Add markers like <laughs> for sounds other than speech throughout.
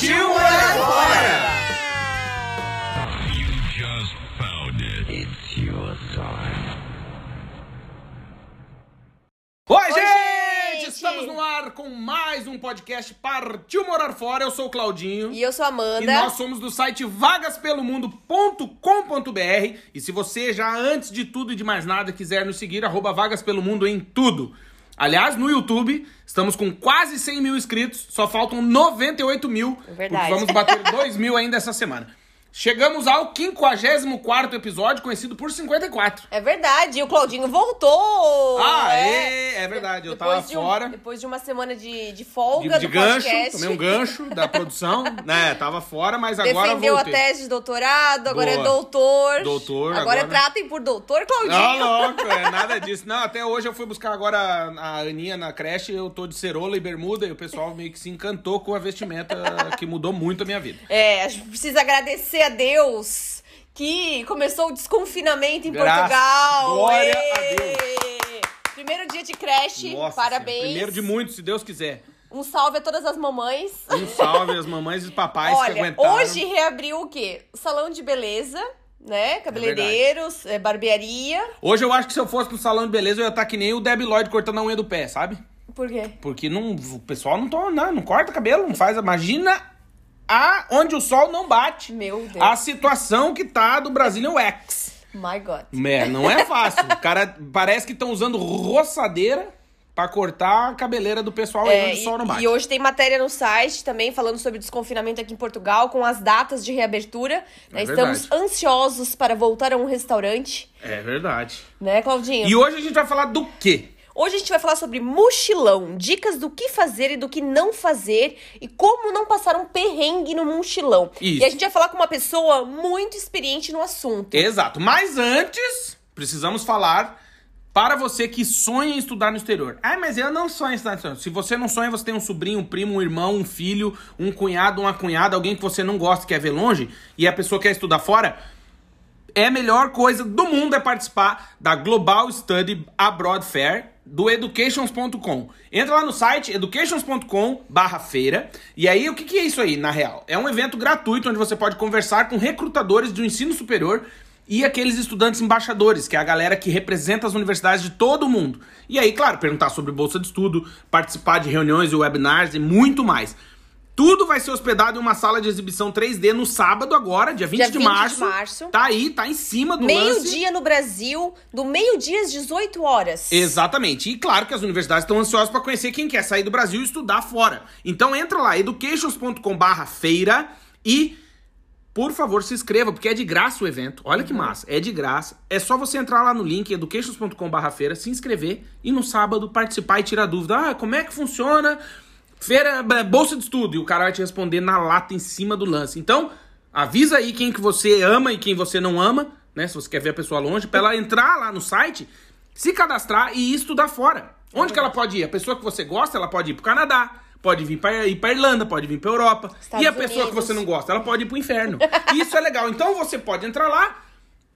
Partiu morar fora! Oi, gente! gente! Estamos no ar com mais um podcast Partiu Morar Fora. Eu sou o Claudinho. E eu sou a Amanda. E nós somos do site vagaspelomundo.com.br. E se você já, antes de tudo e de mais nada, quiser nos seguir, arroba Vagas Pelo Mundo em tudo. Aliás, no YouTube, estamos com quase 100 mil inscritos, só faltam 98 mil. Verdade. Vamos bater 2 mil ainda essa semana. Chegamos ao 54 episódio, conhecido por 54. É verdade, e o Claudinho voltou! Ah, é, é verdade, eu tava de um- fora. depois de uma semana de, de De, folga de do gancho, podcast. tomei um gancho da produção, <laughs> né? Tava fora, mas agora Defendeu a tese de doutorado, agora Boa. é doutor. Doutor, Agora, agora- tratem por doutor Claudinho. Não, louco, é nada disso. Não, até hoje eu fui buscar agora a Aninha na creche, eu tô de cerola e bermuda, e o pessoal meio que se encantou com a vestimenta que mudou muito a minha vida. É, a gente precisa agradecer a Deus que começou o desconfinamento em Graças- Portugal. glória a Deus. Primeiro dia de creche, Nossa, parabéns. Primeiro de muitos, se Deus quiser. Um salve a todas as mamães. Um salve às mamães e papais que Olha, aguentaram. hoje reabriu o quê? O salão de beleza, né? Cabeleireiros, é, barbearia. Hoje eu acho que se eu fosse pro salão de beleza, eu ia estar que nem o Debbie Lloyd cortando a unha do pé, sabe? Por quê? Porque não, o pessoal não, toma, não, não corta cabelo, não faz. Imagina a, onde o sol não bate. Meu Deus. A situação que tá do Brazilian Wax. My God. É, não é fácil. O cara parece que estão usando roçadeira pra cortar a cabeleira do pessoal aí É, onde o sol não bate. e hoje tem matéria no site também falando sobre desconfinamento aqui em Portugal, com as datas de reabertura. né? É Estamos verdade. ansiosos para voltar a um restaurante, É verdade. né, Claudinho? E hoje a gente vai falar do quê? Hoje a gente vai falar sobre mochilão, dicas do que fazer e do que não fazer e como não passar um perrengue no mochilão. Isso. E a gente vai falar com uma pessoa muito experiente no assunto. Exato. Mas antes, precisamos falar para você que sonha em estudar no exterior. Ah, mas eu não sonho em estudar no exterior. Se você não sonha, você tem um sobrinho, um primo, um irmão, um filho, um cunhado, uma cunhada, alguém que você não gosta, quer ver longe, e a pessoa quer estudar fora, é a melhor coisa do mundo é participar da Global Study Abroad Fair do educations.com. Entra lá no site educations.com barra feira. E aí, o que, que é isso aí, na real? É um evento gratuito onde você pode conversar com recrutadores do ensino superior e aqueles estudantes embaixadores, que é a galera que representa as universidades de todo o mundo. E aí, claro, perguntar sobre bolsa de estudo, participar de reuniões e webinars e muito mais. Tudo vai ser hospedado em uma sala de exibição 3D no sábado agora, dia 20, Dia de, 20 de março. março. Tá aí, tá em cima do lance. Meio-dia no Brasil, do meio-dia às 18 horas. Exatamente. E claro que as universidades estão ansiosas para conhecer quem quer sair do Brasil e estudar fora. Então entra lá, educations.com/feira e por favor, se inscreva, porque é de graça o evento. Olha Uhum. que massa, é de graça. É só você entrar lá no link educations.com/feira, se inscrever e no sábado participar e tirar dúvida. Ah, como é que funciona? Feira, b- bolsa de estudo. E o cara vai te responder na lata em cima do lance. Então, avisa aí quem que você ama e quem você não ama, né? Se você quer ver a pessoa longe, pra ela entrar lá no site, se cadastrar e estudar fora. Onde que ela pode ir? A pessoa que você gosta, ela pode ir pro Canadá, pode vir pra, ir pra Irlanda, pode vir pra Europa. Estados e a pessoa que Unidos. você não gosta, ela pode ir pro inferno. Isso é legal. Então você pode entrar lá,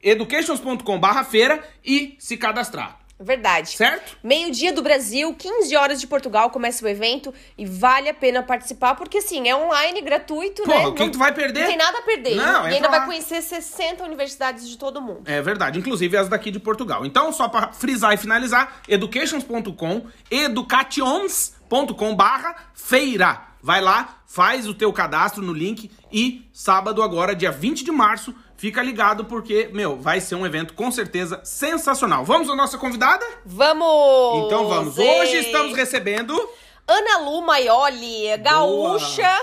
educations.com/feira e se cadastrar. Verdade. Certo? Meio-dia do Brasil, 15 horas de Portugal, começa o evento e vale a pena participar, porque assim, é online, gratuito, Porra, né? o que que tu vai perder? Não tem nada a perder. Não, e entra ainda vai conhecer 60 universidades de todo mundo. É verdade, inclusive as daqui de Portugal. Então, só para frisar e finalizar, educations.com, educations.com barra feira. Vai lá, faz o teu cadastro no link e sábado agora, dia 20 de março, fica ligado porque, meu, vai ser um evento com certeza sensacional. Vamos à nossa convidada? Vamos! Então vamos. Ei! Hoje estamos recebendo... Ana Lu Maioli, gaúcha,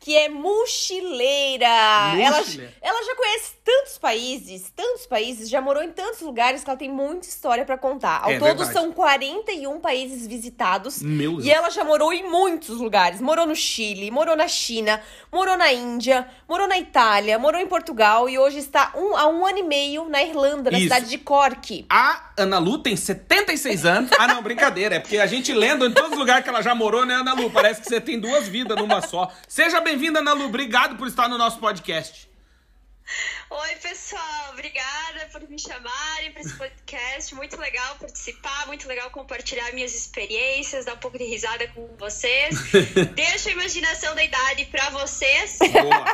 que é mochileira. Ela, Mochileira. ela já conhece tantos países, tantos países, já morou em tantos lugares que ela tem muita história pra contar. Ao É todo verdade. são 41 países visitados. Meu Deus. E ela já morou em muitos lugares. Morou no Chile, morou na China, morou na Índia, morou na Itália, morou em Portugal e hoje está um, há um ano e meio na Irlanda, na Isso. cidade de Cork. A Ana Lu tem 76 anos. Ah, não, brincadeira. É porque a gente lendo em todos os lugares que ela já morou, né, Ana Lu? Parece que você tem duas vidas numa só. Seja bem-vinda, Ana Lu. Obrigado por estar no nosso podcast. Oi, pessoal, obrigada por me chamarem para esse podcast. Muito legal participar, muito legal compartilhar minhas experiências, dar um pouco de risada com vocês. <laughs> Deixa a imaginação da idade para vocês. Boa.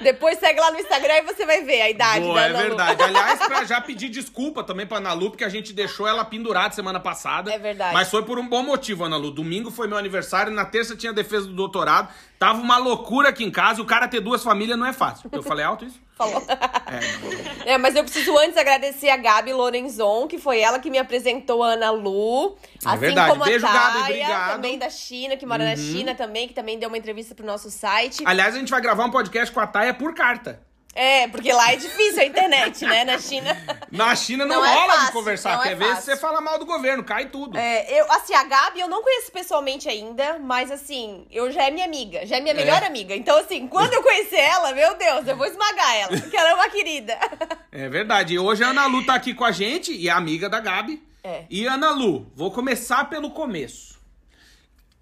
Depois segue lá no Instagram e você vai ver a idade Boa, da é Ana Lu. verdade. Aliás, <laughs> pra já pedir desculpa também pra Ana Lu, porque a gente deixou ela pendurada semana passada. É verdade. Mas foi por um bom motivo, Ana Lu. Domingo foi meu aniversário, na terça tinha a defesa do doutorado. Tava uma loucura aqui em casa. O cara ter duas famílias não é fácil. Eu falei alto isso? <laughs> Falou. É. É, mas eu preciso antes agradecer a Gabi Lorenzon, que foi ela que me apresentou a Ana Lu. É assim verdade. como Beijo, a Gabi, obrigado. Uhum. também da China, que mora na China também, que também deu uma entrevista pro nosso site. Aliás, a gente vai gravar um podcast com a Taia por carta. É, porque lá é difícil a internet, né, na China. Na China não, Não é rola de fácil, conversar. não é Quer ver se você fala mal do governo, cai tudo. É, eu, assim, a Gabi eu não conheço pessoalmente ainda, mas assim, eu já é minha amiga, já é minha melhor É. amiga. Então, assim, quando eu conhecer ela, meu Deus, eu vou esmagar ela, porque ela é uma querida. <laughs> É verdade. E hoje a Ana Lu tá aqui com a gente e é amiga da Gabi. É. E Ana Lu, vou começar pelo começo.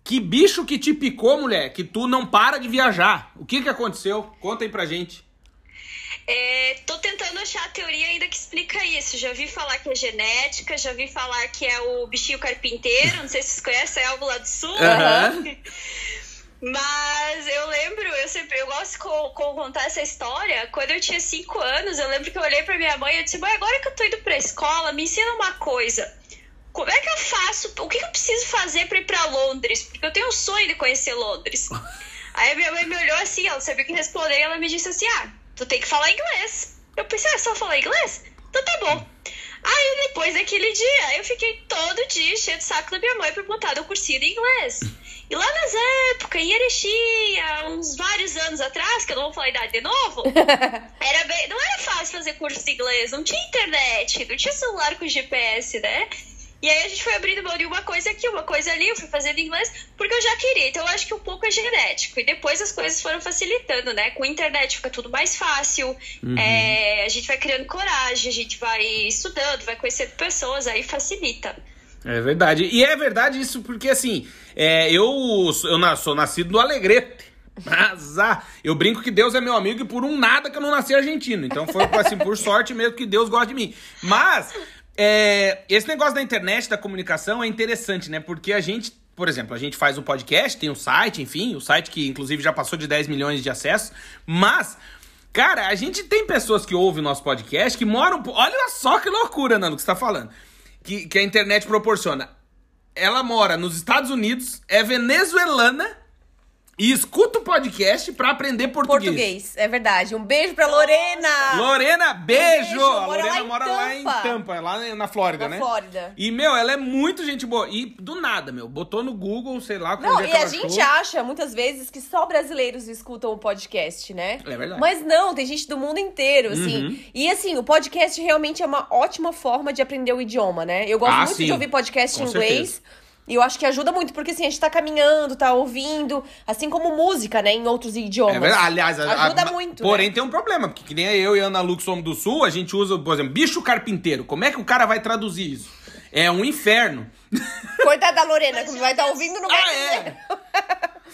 Que bicho que te picou, mulher, que tu não para de viajar? O que que aconteceu? Conta aí pra gente. É, tô tentando achar a teoria ainda que explica isso. Já vi falar que é genética, já vi falar que é o bichinho carpinteiro, não sei se vocês conhecem, é algo lá do sul. Aham. <laughs> Mas eu lembro, eu sempre eu gosto de co- co- contar essa história. Quando eu tinha cinco anos, eu lembro que eu olhei pra minha mãe e eu disse: Mãe, agora que eu tô indo pra escola, me ensina uma coisa. Como é que eu faço? O que eu preciso fazer pra ir pra Londres? Porque eu tenho um sonho de conhecer Londres. <laughs> Aí a minha mãe me olhou assim, ela não sabia o que responder, e ela me disse assim: Ah, tu tem que falar inglês. Eu pensei, ah, só falar inglês? Então tá bom. Aí depois daquele dia, eu fiquei todo dia enchendo o saco da minha mãe pra botar no cursinho de inglês. E lá nas épocas, em Erechim, há uns vários anos atrás, que eu não vou falar a idade de novo, <laughs> era bem, não era fácil fazer curso de inglês, não tinha internet, não tinha celular com GPS, né? E aí a gente foi abrindo mão de uma coisa aqui, uma coisa ali, eu fui fazendo inglês porque eu já queria. Então eu acho que um pouco é genético. E depois as coisas foram facilitando, né? Com a internet fica tudo mais fácil. É, a gente vai criando coragem, a gente vai estudando, vai conhecendo pessoas, aí facilita. É verdade. E é verdade isso porque, assim, é, eu, eu sou nascido no Alegrete. Mas, ah, eu brinco que Deus é meu amigo e por um nada que eu não nasci argentino. Então foi, assim, por sorte mesmo que Deus gosta de mim. Mas, é, esse negócio da internet, da comunicação é interessante, né? Porque a gente, por exemplo, a gente faz um podcast, tem um site, enfim, o site que inclusive já passou de 10 milhões de acessos, mas... Cara, a gente tem pessoas que ouvem o nosso podcast que moram. Olha só que loucura, Nando, que você tá falando. Que, que a internet proporciona. Ela mora nos Estados Unidos, é venezuelana e escuta o podcast pra aprender português. Português, é verdade. Um beijo pra Lorena! Lorena, beijo! beijo, A Lorena lá mora lá em Tampa. Lá na Flórida, Na né? Flórida. E, meu, ela é muito gente boa. E do nada, meu, botou no Google, sei lá, Não, onde é e a gente achou. acha muitas vezes que só brasileiros escutam o podcast, né? É verdade. Mas não, tem gente do mundo inteiro, assim. Uhum. E assim, o podcast realmente é uma ótima forma de aprender o idioma, né? Eu gosto Ah, muito sim. de ouvir podcast Com em inglês. E eu acho que ajuda muito, porque assim, a gente tá caminhando, tá ouvindo, assim como música, né, em outros idiomas. É verdade. Aliás, a- ajuda a- muito. Porém, né? tem um problema, porque que nem eu e a Ana Lu que somos do Sul, a gente usa, por exemplo, bicho carpinteiro. Como é que o cara vai traduzir isso? É um inferno. Coitada da Lorena, que vai estar tá- ouvindo não vai Ah, é?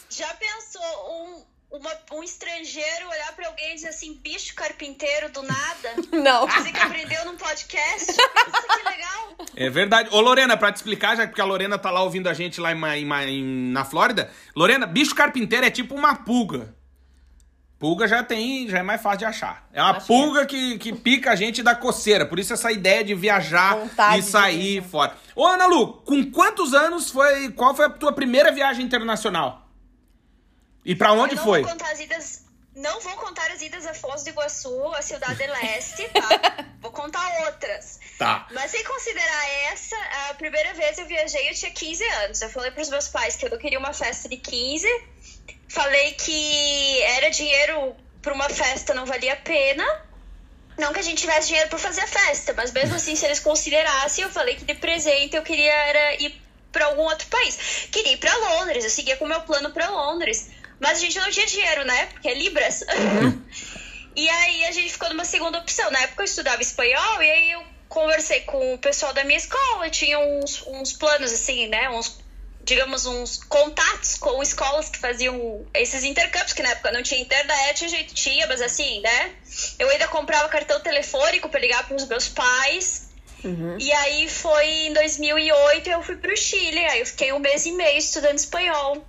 Já pensou um, uma- um estrangeiro olhar pra alguém e dizer assim, bicho carpinteiro do nada? <laughs> Não. Dizer que aprendeu num podcast? <laughs> Isso que legal. É verdade. Ô, Lorena, pra te explicar, já que a Lorena tá lá ouvindo a gente lá em, em na Flórida. Lorena, bicho carpinteiro é tipo uma pulga. Pulga já tem, já é mais fácil de achar. É uma Acho pulga que, que pica a gente da coceira. Por isso essa ideia de viajar Vontade e sair fora. Ô, Ana Lu, com quantos anos foi. Qual foi a tua primeira viagem internacional? E pra onde Eu não foi? Vou contar as idas, não vou contar as idas a Foz do Iguaçu, a Cidade de Leste, tá? <laughs> vou contar outras. Tá. Mas sem considerar essa, a primeira vez eu viajei, eu tinha 15 anos. Eu falei pros meus pais que eu não queria uma festa de 15. falei que era dinheiro para uma festa, não valia a pena. Não que a gente tivesse dinheiro para fazer a festa, mas mesmo assim, se eles considerassem, eu falei que de presente eu queria era ir para algum outro país. Queria ir para Londres, eu seguia com o meu plano para Londres. Mas a gente não tinha dinheiro, né? Porque é Libras. Uhum. <laughs> e aí a gente ficou numa segunda opção. Na época eu estudava espanhol e aí eu conversei com o pessoal da minha escola, tinha uns, uns planos assim, né? Uns, digamos, uns contatos com escolas que faziam esses intercâmbios, que na época não tinha internet, a gente tinha, mas assim, né? Eu ainda comprava cartão telefônico para ligar para os meus pais. Uhum. E aí foi em 2008 eu fui pro Chile, aí eu fiquei um mês e meio estudando espanhol.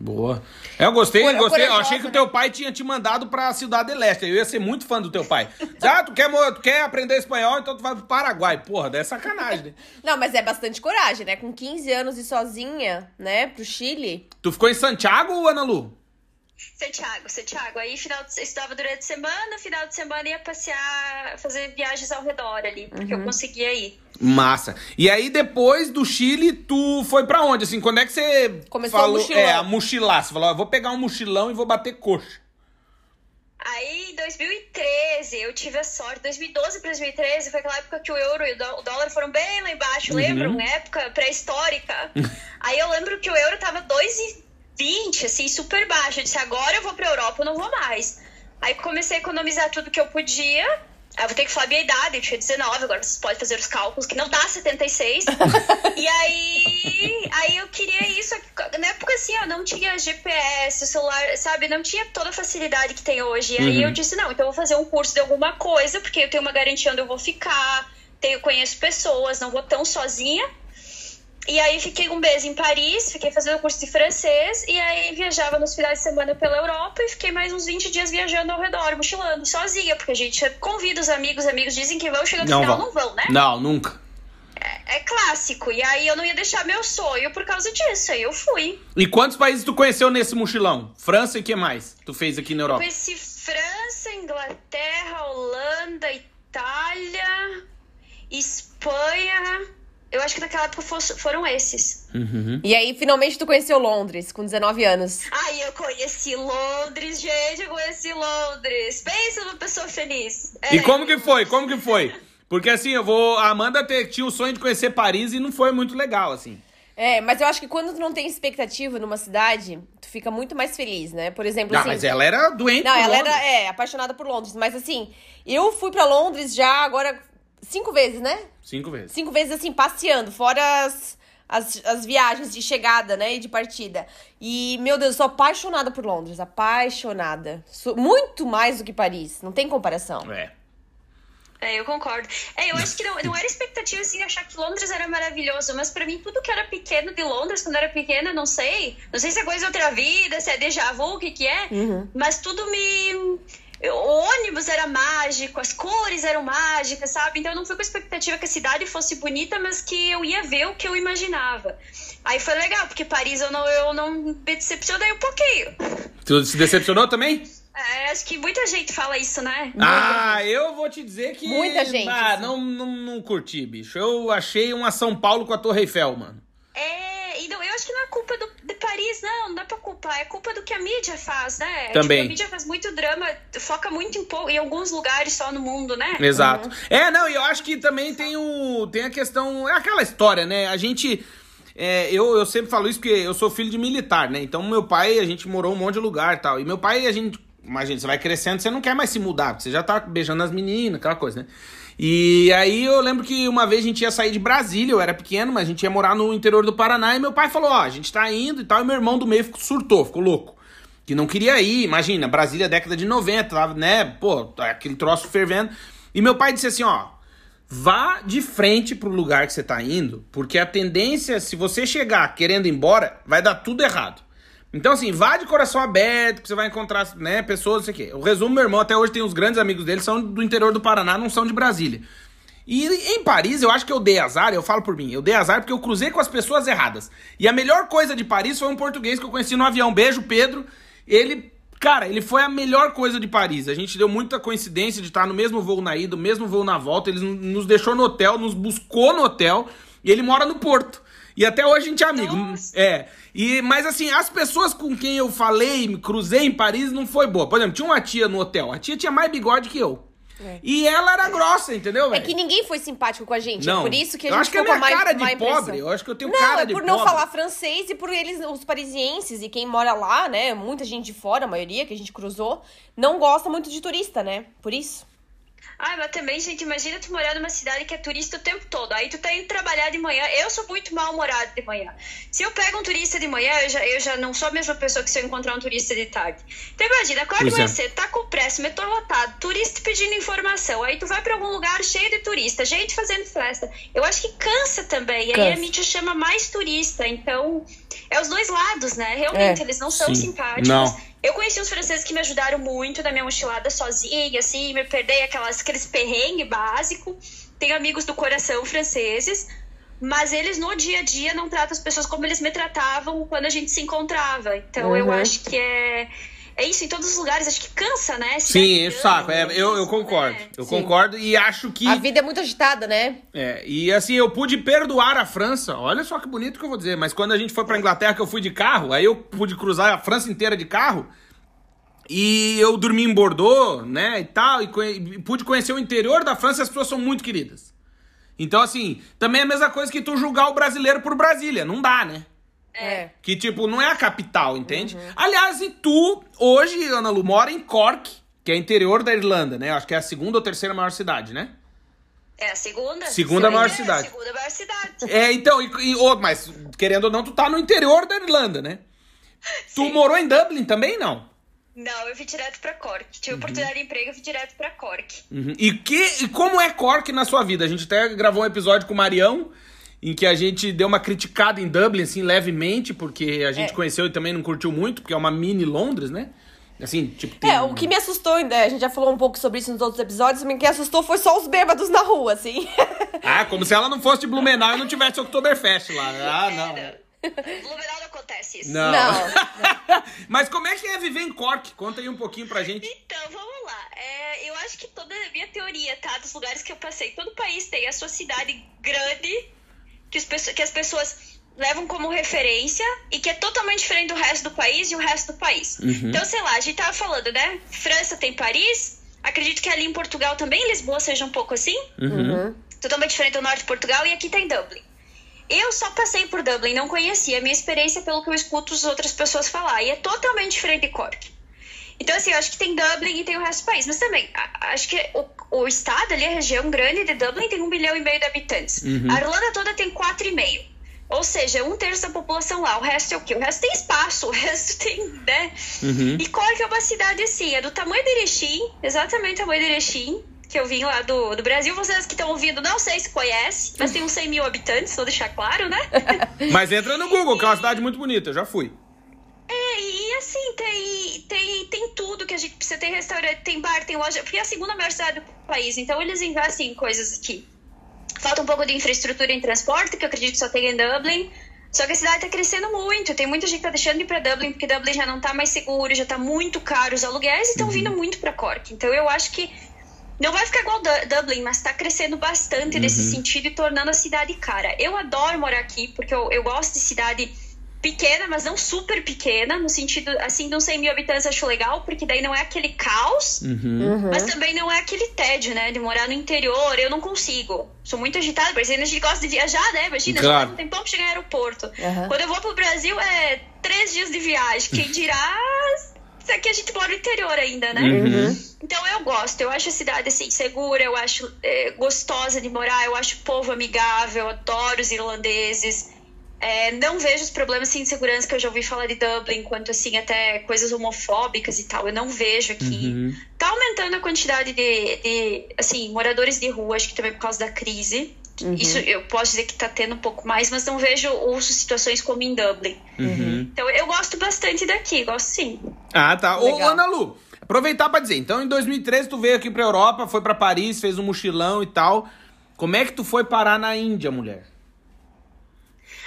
Boa. É, eu gostei, eu gostei. Eu achei que o teu pai tinha te mandado pra Cidade Leste. Eu ia ser muito fã do teu pai. Ah, tu quer, tu quer aprender espanhol, então tu vai pro Paraguai. Porra, é sacanagem, né? <laughs> Não, mas é bastante coragem, né? Com 15 anos e sozinha, né, pro Chile. Tu ficou em Santiago, Ana Lu? Santiago, Santiago. Aí final de, estudava durante a semana, final de semana ia passear, fazer viagens ao redor ali, porque uhum. eu conseguia ir. Massa. E aí, depois do Chile, tu foi para onde? Assim, quando é que você Começou falou, a mochilar? É, a mochilar. Você falou, vou pegar um mochilão e vou bater coxa. Aí, em 2013, eu tive a sorte. 2012 para 2013 foi aquela época que o euro e o dólar foram bem lá embaixo, uhum. lembram? Época pré-histórica. <laughs> aí eu lembro que o euro tava 2,20 20, assim, super baixo. Eu disse, agora eu vou pra Europa, eu não vou mais. Aí comecei a economizar tudo que eu podia. Aí eu vou ter que falar a minha idade, eu tinha 19, agora vocês podem fazer os cálculos, que não dá 76. <laughs> e aí, aí eu queria isso. Na época, assim, eu não tinha GPS, celular, sabe? Não tinha toda a facilidade que tem hoje. E aí uhum. eu disse, não, então eu vou fazer um curso de alguma coisa, porque eu tenho uma garantia onde eu vou ficar, tenho, conheço pessoas, não vou tão sozinha. E aí fiquei um mês em Paris, fiquei fazendo curso de francês, e aí viajava nos finais de semana pela Europa e fiquei mais uns 20 dias viajando ao redor, mochilando, sozinha, porque a gente convida os amigos, amigos dizem que vão, chegando no final vão. não vão, né? Não, nunca. É, é, clássico. E aí eu não ia deixar meu sonho por causa disso. Aí eu fui. E quantos países tu conheceu nesse mochilão? França e que mais tu fez aqui na Europa? Eu conheci França, Inglaterra, Holanda, Itália, Espanha. Eu acho que naquela época foram esses. Uhum. E aí, finalmente, tu conheceu Londres, com 19 anos. Ai, eu conheci Londres, gente, eu conheci Londres. Pensa numa pessoa feliz. É. E como que foi? Como que foi? Porque assim, eu vou. A Amanda tinha o sonho de conhecer Paris e não foi muito legal, assim. É, mas eu acho que quando tu não tem expectativa numa cidade, tu fica muito mais feliz, né? Por exemplo, não, assim... mas ela era doente Não, ela Londres. era, é, apaixonada por Londres. Mas assim, eu fui para Londres já agora cinco vezes, né? Cinco vezes. Cinco vezes, assim, passeando, fora as, as, as viagens de chegada, né? E de partida. E, meu Deus, eu sou apaixonada por Londres. Apaixonada. Sou muito mais do que Paris. Não tem comparação. É. É, eu concordo. É, eu acho que não, não era expectativa assim achar que Londres era maravilhoso, mas para mim tudo que era pequeno de Londres quando era pequena, não sei, não sei se é coisa de outra vida, se é déjà vu, o que que é, uhum. mas tudo me era mágico, as cores eram mágicas, sabe? Então eu não fui com a expectativa que a cidade fosse bonita, mas que eu ia ver o que eu imaginava. Aí foi legal, porque Paris eu não, eu não me decepcionei um pouquinho. Tu se decepcionou também? É, acho que muita gente fala isso, né? Ah, eu vou te dizer que. Muita gente. Ah, não, não, não curti, bicho. Eu achei uma São Paulo com a Torre Eiffel, mano. É, e não, eu acho que não é culpa do, Paris, não, não dá pra culpar. É culpa do que a mídia faz, né? Também. Tipo, a mídia faz muito drama, foca muito em, em alguns lugares só no mundo, né? Exato. Uhum. É, não, e eu acho que também tem o. Tem a questão. É aquela história, né? A gente. É, eu, eu sempre falo isso porque eu sou filho de militar, né? Então, meu pai, a gente morou um monte de lugar e tal. E meu pai, a gente. Imagina, você vai crescendo, você não quer mais se mudar, porque você já tá beijando as meninas, aquela coisa, né? E aí eu lembro que uma vez a gente ia sair de Brasília, eu era pequeno, mas a gente ia morar no interior do Paraná, e meu pai falou, ó, a gente tá indo e tal, e meu irmão do meio surtou, ficou louco. Que não queria ir, imagina, Brasília década de 90, tava, né, pô, aquele troço fervendo. E meu pai disse assim, ó, vá de frente pro lugar que você tá indo, porque a tendência, se você chegar querendo ir embora, vai dar tudo errado. Então, assim, vá de coração aberto, que você vai encontrar, né, pessoas, isso aqui. O resumo, meu irmão, até hoje tem os grandes amigos dele, são do interior do Paraná, não são de Brasília. E em Paris, eu acho que eu dei azar, eu falo por mim, eu dei azar porque eu cruzei com as pessoas erradas. E a melhor coisa de Paris foi um português que eu conheci no avião. Beijo, Pedro. Ele, cara, ele foi a melhor coisa de Paris. A gente deu muita coincidência de estar no mesmo voo na ida, no mesmo voo na volta. Ele nos deixou no hotel, nos buscou no hotel e ele mora no Porto. E até hoje a gente é amigo. Nossa. É. E, mas assim, as pessoas com quem eu falei, me cruzei em Paris, não foi boa. Por exemplo, tinha uma tia no hotel. A tia tinha mais bigode que eu. É. E ela era grossa, entendeu, É velho? que ninguém foi simpático com a gente. Não. É por isso que a eu gente acho que é com minha a mais, cara de impressão. pobre. Eu acho que eu tenho Não, cara é de por pobre. não falar francês e por eles, os parisienses e quem mora lá, né? Muita gente de fora, a maioria que a gente cruzou, não gosta muito de turista, né? Por isso. Ah, mas também, gente, imagina tu morar numa cidade que é turista o tempo todo. Aí tu tá indo trabalhar de manhã. Eu sou muito mal-humorada de manhã. Se eu pego um turista de manhã, eu já, eu já não sou a mesma pessoa que se eu encontrar um turista de tarde. Então imagina, acorda de manhã é. cedo, tá com pressa, metrô lotado, turista pedindo informação. Aí tu vai pra algum lugar cheio de turista, gente fazendo festa. Eu acho que cansa também. E aí Cansa. a mídia chama mais turista. Então, é os dois lados, né? Realmente, É. eles não são Sim. simpáticos. Não. Eu conheci uns franceses que me ajudaram muito na minha mochilada sozinha, assim, me perdei aquelas, aqueles perrengues básicos. Tenho amigos do coração franceses, mas eles no dia a dia não tratam as pessoas como eles me tratavam quando a gente se encontrava. Então eu Uhum. acho que é. É isso em todos os lugares, acho que cansa, né? Cidade Sim, é saco. É, eu, eu concordo. né? Eu Sim. concordo e acho que. A vida é muito agitada, né? É, e assim, eu pude perdoar a França. Olha só que bonito que eu vou dizer. Mas quando a gente foi pra Inglaterra, que eu fui de carro, aí eu pude cruzar a França inteira de carro. E eu dormi em Bordeaux, né, e tal. E, conhe- e pude conhecer o interior da França e as pessoas são muito queridas. Então, assim, também é a mesma coisa que tu julgar o brasileiro por Brasília. Não dá, né? É. Que, tipo, não é a capital, entende? Aliás, e tu, hoje, Ana Lu, mora em Cork, que é interior da Irlanda, né? Acho que é a segunda ou terceira maior cidade, né? É a segunda? Segunda Sim, maior é, cidade. Segunda maior cidade. É, então, e, e- ô, mas querendo ou não, tu tá no interior da Irlanda, né? Tu Sim. morou em Dublin também, não? Não, eu fui direto pra Cork. Tive oportunidade de emprego, eu fui direto pra Cork. Uhum. E, que, e como é Cork na sua vida? A gente até gravou um episódio com o Marião, em que a gente deu uma criticada em Dublin, assim, levemente, porque a gente É. conheceu e também não curtiu muito, porque é uma mini Londres, né? Assim, tipo, tem... É, o que me assustou, né, a gente já falou um pouco sobre isso nos outros episódios, mas o que assustou foi só os bêbados na rua, assim. <laughs> Ah, como se ela não fosse de Blumenau e não tivesse Oktoberfest lá. Ah, não. Blumenau não acontece isso. Não. Não. <laughs> Mas como é que é viver em Cork? Conta aí um pouquinho pra gente. Então, vamos lá. É, eu acho que toda a minha teoria, tá? Dos lugares que eu passei, todo país tem a sua cidade grande, que, as pessoas- que as pessoas levam como referência e que é totalmente diferente do resto do país e o resto do país. Então, sei lá, a gente tava falando, né? França tem Paris, acredito que ali em Portugal também, Lisboa seja um pouco assim. Uhum. Totalmente diferente do norte de Portugal e aqui tem Dublin. Eu só passei por Dublin, não conhecia. A minha experiência pelo que eu escuto as outras pessoas falar. E é totalmente diferente de Cork. Então, assim, eu acho que tem Dublin e tem o resto do país. Mas também, acho que o, o estado ali, a região grande de Dublin, tem um milhão e meio de habitantes. A Irlanda toda tem quatro e meio. Ou seja, um terço da população lá. O resto é o quê? O resto tem espaço, <laughs> o resto tem, né? E Cork é uma cidade assim, é do tamanho de Erechim, exatamente o tamanho de Erechim, que eu vim lá do, do Brasil. Vocês que estão ouvindo, não sei se conhece, mas tem uns 100 mil habitantes, vou deixar claro, né? <laughs> Mas entra no Google, que é uma cidade muito bonita, eu já fui. É, e assim, tem, tem, tem tudo que a gente precisa. Tem restaurante, tem bar, tem loja. Porque é a segunda maior cidade do país. Então eles investem em coisas aqui. Falta um pouco de infraestrutura em transporte, que eu acredito que só tem em Dublin. Só que a cidade tá crescendo muito. Tem muita gente que tá deixando de ir pra Dublin, porque Dublin já não tá mais seguro, já tá muito caro os aluguéis e estão vindo muito pra Cork. Então eu acho que não vai ficar igual Du- Dublin, mas tá crescendo bastante nesse sentido e tornando a cidade cara. Eu adoro morar aqui, porque eu, eu gosto de cidade pequena, mas não super pequena, no sentido, assim, de uns 100 mil habitantes acho legal, porque daí não é aquele caos, Uhum. mas também não é aquele tédio, né, de morar no interior, eu não consigo. Sou muito agitada, porque a gente gosta de viajar, né, imagina, Claro. tem pouco pra chegar no aeroporto. Aham. Quando eu vou pro Brasil é três dias de viagem, quem <laughs> dirá... Isso aqui a gente mora no interior ainda, né? Uhum. Então eu gosto, eu acho a cidade assim segura, eu acho é, gostosa de morar, eu acho o povo amigável, adoro os irlandeses. É, não vejo os problemas assim, de segurança que eu já ouvi falar de Dublin, quanto assim até coisas homofóbicas e tal. Eu não vejo aqui. Uhum. Tá aumentando a quantidade de, de, assim moradores de rua, acho que também por causa da crise. Isso eu posso dizer que tá tendo um pouco mais, mas não vejo outras situações como em Dublin. Uhum. Então eu gosto bastante daqui, gosto sim. Ah, tá. Ô. Ana Lu, aproveitar pra dizer. Então, em 2013, tu veio aqui pra Europa, foi pra Paris, fez um mochilão e tal. Como é que tu foi parar na Índia, mulher?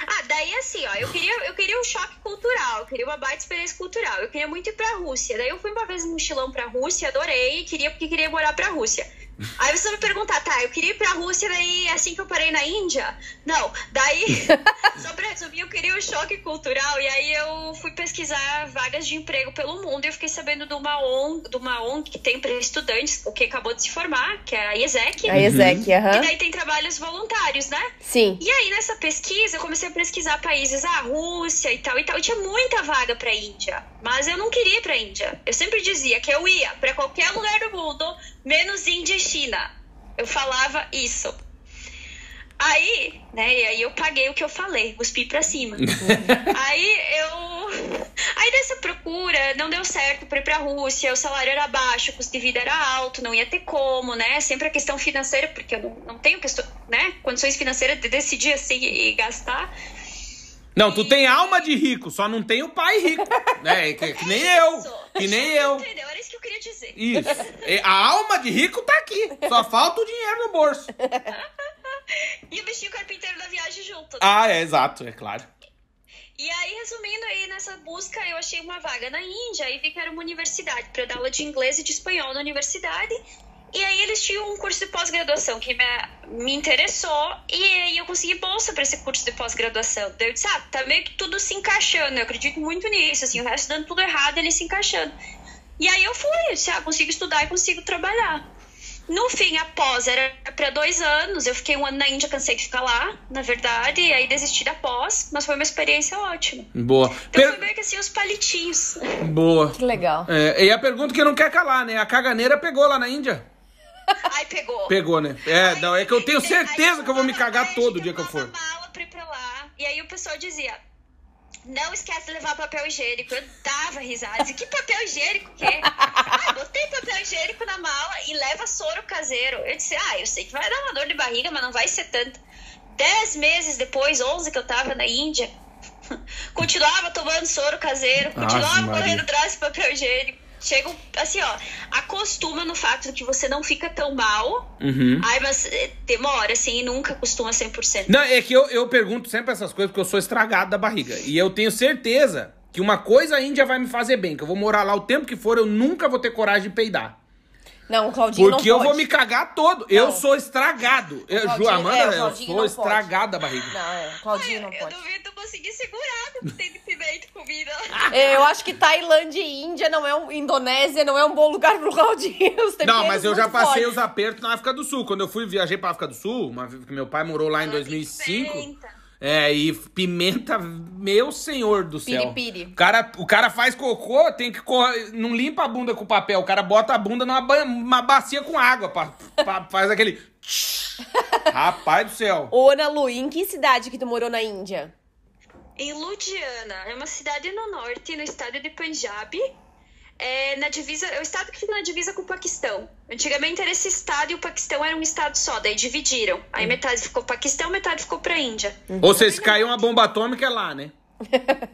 Ah, daí assim, ó, eu queria, eu queria um choque cultural, eu queria uma baita experiência cultural. Eu queria muito ir pra Rússia. Daí eu fui uma vez no mochilão pra Rússia, adorei, queria porque queria morar pra Rússia. <laughs> Aí você vai me perguntar, tá, eu queria ir pra Rússia, daí assim que eu parei na Índia? Não, daí, <laughs> só pra resumir, eu queria um choque cultural e aí eu fui pesquisar vagas de emprego pelo mundo e eu fiquei sabendo de uma ONG, de uma ONG que tem para estudantes, o que acabou de se formar, que é a IESEC. A IESEC, aham. E daí tem trabalhos voluntários, né? Sim. E aí nessa pesquisa eu comecei a pesquisar países, a Rússia e tal e tal. E tinha muita vaga pra Índia, mas eu não queria ir pra Índia. Eu sempre dizia que eu ia pra qualquer lugar do mundo, menos Índia e China. Eu falava isso. Aí, né, e aí eu paguei o que eu falei, cuspi pra cima. <laughs> aí eu. Aí nessa procura, não deu certo pra ir pra Rússia, o salário era baixo, o custo de vida era alto, não ia ter como, né? Sempre a questão financeira, porque eu não, não tenho questão, né, condições financeiras de decidir assim e gastar. Não, tu tem alma de rico, só não tem o pai rico. <laughs> né? Que, que nem eu. Que nem eu. Entendeu? Era isso que eu queria dizer. Isso. A alma de rico tá aqui. Só falta o dinheiro no bolso. <laughs> E o bichinho carpinteiro da viagem junto. né? Ah, é exato, é claro. E aí, resumindo aí, nessa busca, eu achei uma vaga na Índia e vi que era uma universidade para dar aula de inglês e de espanhol na universidade. E aí eles tinham um curso de pós-graduação que me, me interessou e aí eu consegui bolsa para esse curso de pós-graduação. Daí eu disse, ah, tá meio que tudo se encaixando, eu acredito muito nisso, assim, o resto dando tudo errado, ele se encaixando. E aí eu fui, eu disse, ah, consigo estudar e consigo trabalhar. No fim, a pós era para dois anos. Eu fiquei um ano na Índia, cansei de ficar lá, na verdade, e aí desisti da pós, mas foi uma experiência ótima. Boa. Então Per- foi meio que assim, os palitinhos. Boa. Que legal. É, e a pergunta que não quer calar, né? A caganeira pegou lá na Índia. <laughs> Ai, pegou. Pegou, né? É, Ai, não, é que eu tenho aí- certeza aí que eu vou me cagar aí todo dia que eu for. mala pra ir pra lá. E aí o pessoal dizia: Não esquece de levar papel higiênico. Eu dava risada. Que papel higiênico que é? ah, botei papel higiênico na mala e leva soro caseiro. Eu disse: Ah, eu sei que vai dar uma dor de barriga, mas não vai ser tanto. Dez meses depois, onze que eu tava na Índia, <laughs> continuava tomando soro caseiro, continuava Maria. correndo atrás de papel higiênico. Chega, assim, ó, acostuma no fato de que você não fica tão mal. Uhum. Ai, mas eh, demora, assim, e nunca acostuma 100%. Não, é que eu, eu pergunto sempre essas coisas porque eu sou estragado da barriga. E eu tenho certeza que uma coisa a Índia vai me fazer bem, que eu vou morar lá o tempo que for, eu nunca vou ter coragem de peidar. Não, o Claudinho Porque não eu vou me cagar todo. Eu sou estragado. Eu, Ju, Claudinho- Amanda, é, eu sou não estragado da barriga. Não, é, Claudinho não eu pode. duvido tu conseguir segurar o que tem de pimenta comida. É, Eu acho que Tailândia e Índia não é um. Indonésia não é um bom lugar pro Claudinho. <laughs> Os Não, mas eu já passei fortes. os apertos na África do Sul. Quando eu fui, viajei pra África do Sul, uma meu pai morou lá em 2005. Pimenta. É, e pimenta, meu senhor do céu. Piripiri. O cara, o cara faz cocô, tem que correr, não limpa a bunda com papel, o cara bota a bunda numa ba- uma bacia com água, pra, pra- faz aquele... Rapaz do céu. Ô, Ana Lu, em que cidade que tu morou na Índia? Em Ludhiana, é uma cidade no norte, no estado de Punjab. É, na divisa, é o estado que fica na divisa com o Paquistão. Antigamente era esse estado e o Paquistão era um estado só, daí dividiram. Aí metade ficou Paquistão, metade ficou pra Índia. Ou seja, se caiu uma bomba atômica é lá, né? <laughs>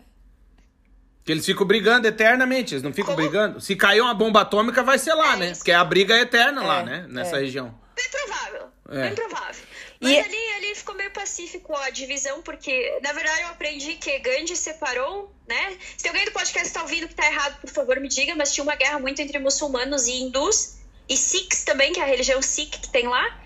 Que eles ficam brigando eternamente, eles não ficam Como? brigando. Se caiu uma bomba atômica, vai ser lá, É né? isso. Porque a briga é eterna lá, É, né? Nessa é. região. Bem provável. É. Bem provável. Mas E- ali, ali ficou meio pacífico a divisão, porque, na verdade, eu aprendi que Gandhi separou, né? Se alguém do podcast está ouvindo que tá errado, por favor, me diga, mas tinha uma guerra muito entre muçulmanos e hindus, e Sikhs também, que é a religião Sikh que tem lá.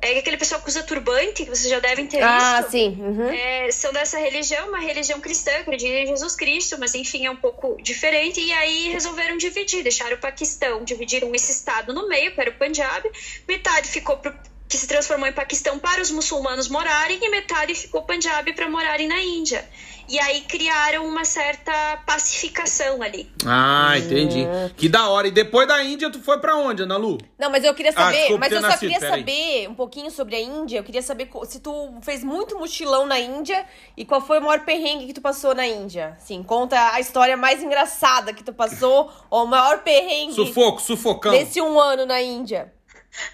É aquele pessoal que usa turbante, que vocês já devem ter Ah, visto. sim. uhum. É, são dessa religião, uma religião cristã, acredita em Jesus Cristo, mas enfim, é um pouco diferente. E aí resolveram dividir, deixaram o Paquistão, dividiram esse estado no meio, que era o Punjab, metade ficou pro, que se transformou em Paquistão para os muçulmanos morarem, e metade ficou Punjab para morarem na Índia. E aí criaram uma certa pacificação ali. Ah, entendi. Que da hora. E depois da Índia, tu foi pra onde, Ana Lu? Não, mas eu queria Ah, saber. desculpa mas eu só nascido, queria saber um pouquinho sobre a Índia. Eu queria saber se tu fez muito mochilão na Índia e qual foi o maior perrengue que tu passou na Índia. Sim, conta a história mais engraçada que tu passou ou o maior perrengue Sufoco, sufocão. desse um ano na Índia.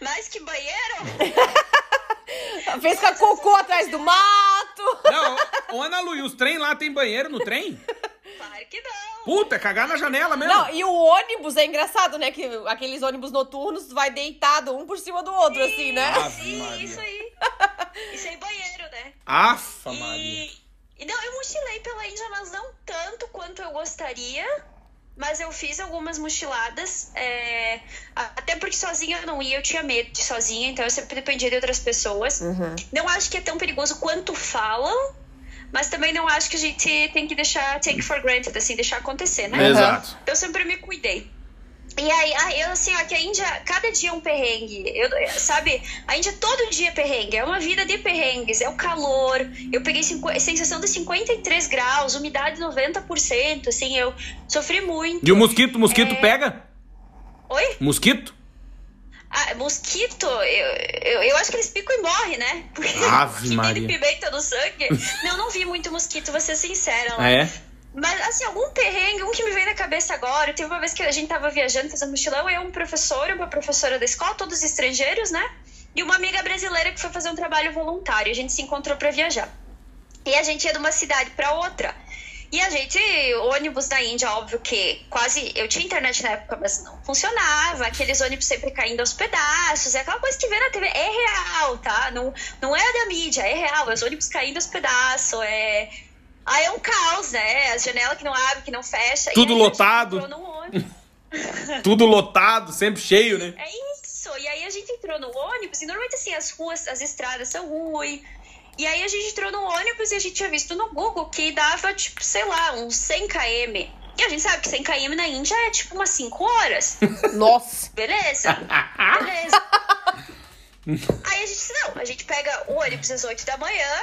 Mais que banheiro? <laughs> Fez com a cocô atrás do mato. Não, ô Ana Lu, e os trem lá tem banheiro no trem? Claro que não. Puta, é cagar na janela mesmo. Não, e o ônibus é engraçado, né? Que aqueles ônibus noturnos vai deitado um por cima do outro, assim, né? Sim, Maria. isso aí. Isso aí, banheiro, né? Afa, Maria. E, e não, eu mochilei pela Índia, mas não tanto quanto eu gostaria. Mas eu fiz algumas mochiladas. é, até porque sozinha eu não ia, eu tinha medo de sozinha, então eu sempre dependia de outras pessoas. Não acho que é tão perigoso quanto falam. mas também não acho que a gente tem que deixar take for granted, assim, deixar acontecer, né? Exato. Então eu sempre me cuidei. E aí, aí, eu assim, ó, que a Índia, cada dia é um perrengue. Eu, sabe, a Índia todo dia é perrengue. É uma vida de perrengues, é o calor. Eu peguei cinco, sensação de 53 graus, umidade 90%, assim, eu sofri muito. E o mosquito, mosquito É. pega? Oi? Mosquito? Ah, mosquito, eu, eu, eu acho que eles picam e morrem, né? <laughs> Porque Ave Maria. pimenta no sangue. não, não vi muito mosquito, vou ser sincera. lá. Ah, é? Mas, assim, algum perrengue, um que me veio na cabeça agora. Teve uma vez que a gente tava viajando, fazendo mochilão, eu, um professor, uma professora da escola, todos estrangeiros, né? E uma amiga brasileira que foi fazer um trabalho voluntário. A gente se encontrou pra viajar. E a gente ia de uma cidade pra outra. E a gente, ônibus da Índia, óbvio que quase. Eu tinha internet na época, mas não funcionava. Aqueles ônibus sempre caindo aos pedaços. É aquela coisa que vê na TV. É real, tá? Não, não é da mídia, é real. É os ônibus caindo aos pedaços. É. Aí é um caos, né? As janelas que não abrem, que não fecha. E Tudo a lotado. entrou no ônibus. <laughs> Tudo lotado, sempre cheio, né? É isso. E aí a gente entrou no ônibus e normalmente assim, as ruas, as estradas são ruins. E aí a gente entrou no ônibus e a gente tinha visto no Google que dava, tipo, sei lá, uns 100 km. E a gente sabe que 100 km na Índia é tipo umas 5 horas. <laughs> Nossa. Beleza? Beleza. <laughs> Aí a gente disse, não, a gente pega o ônibus às 8 da manhã,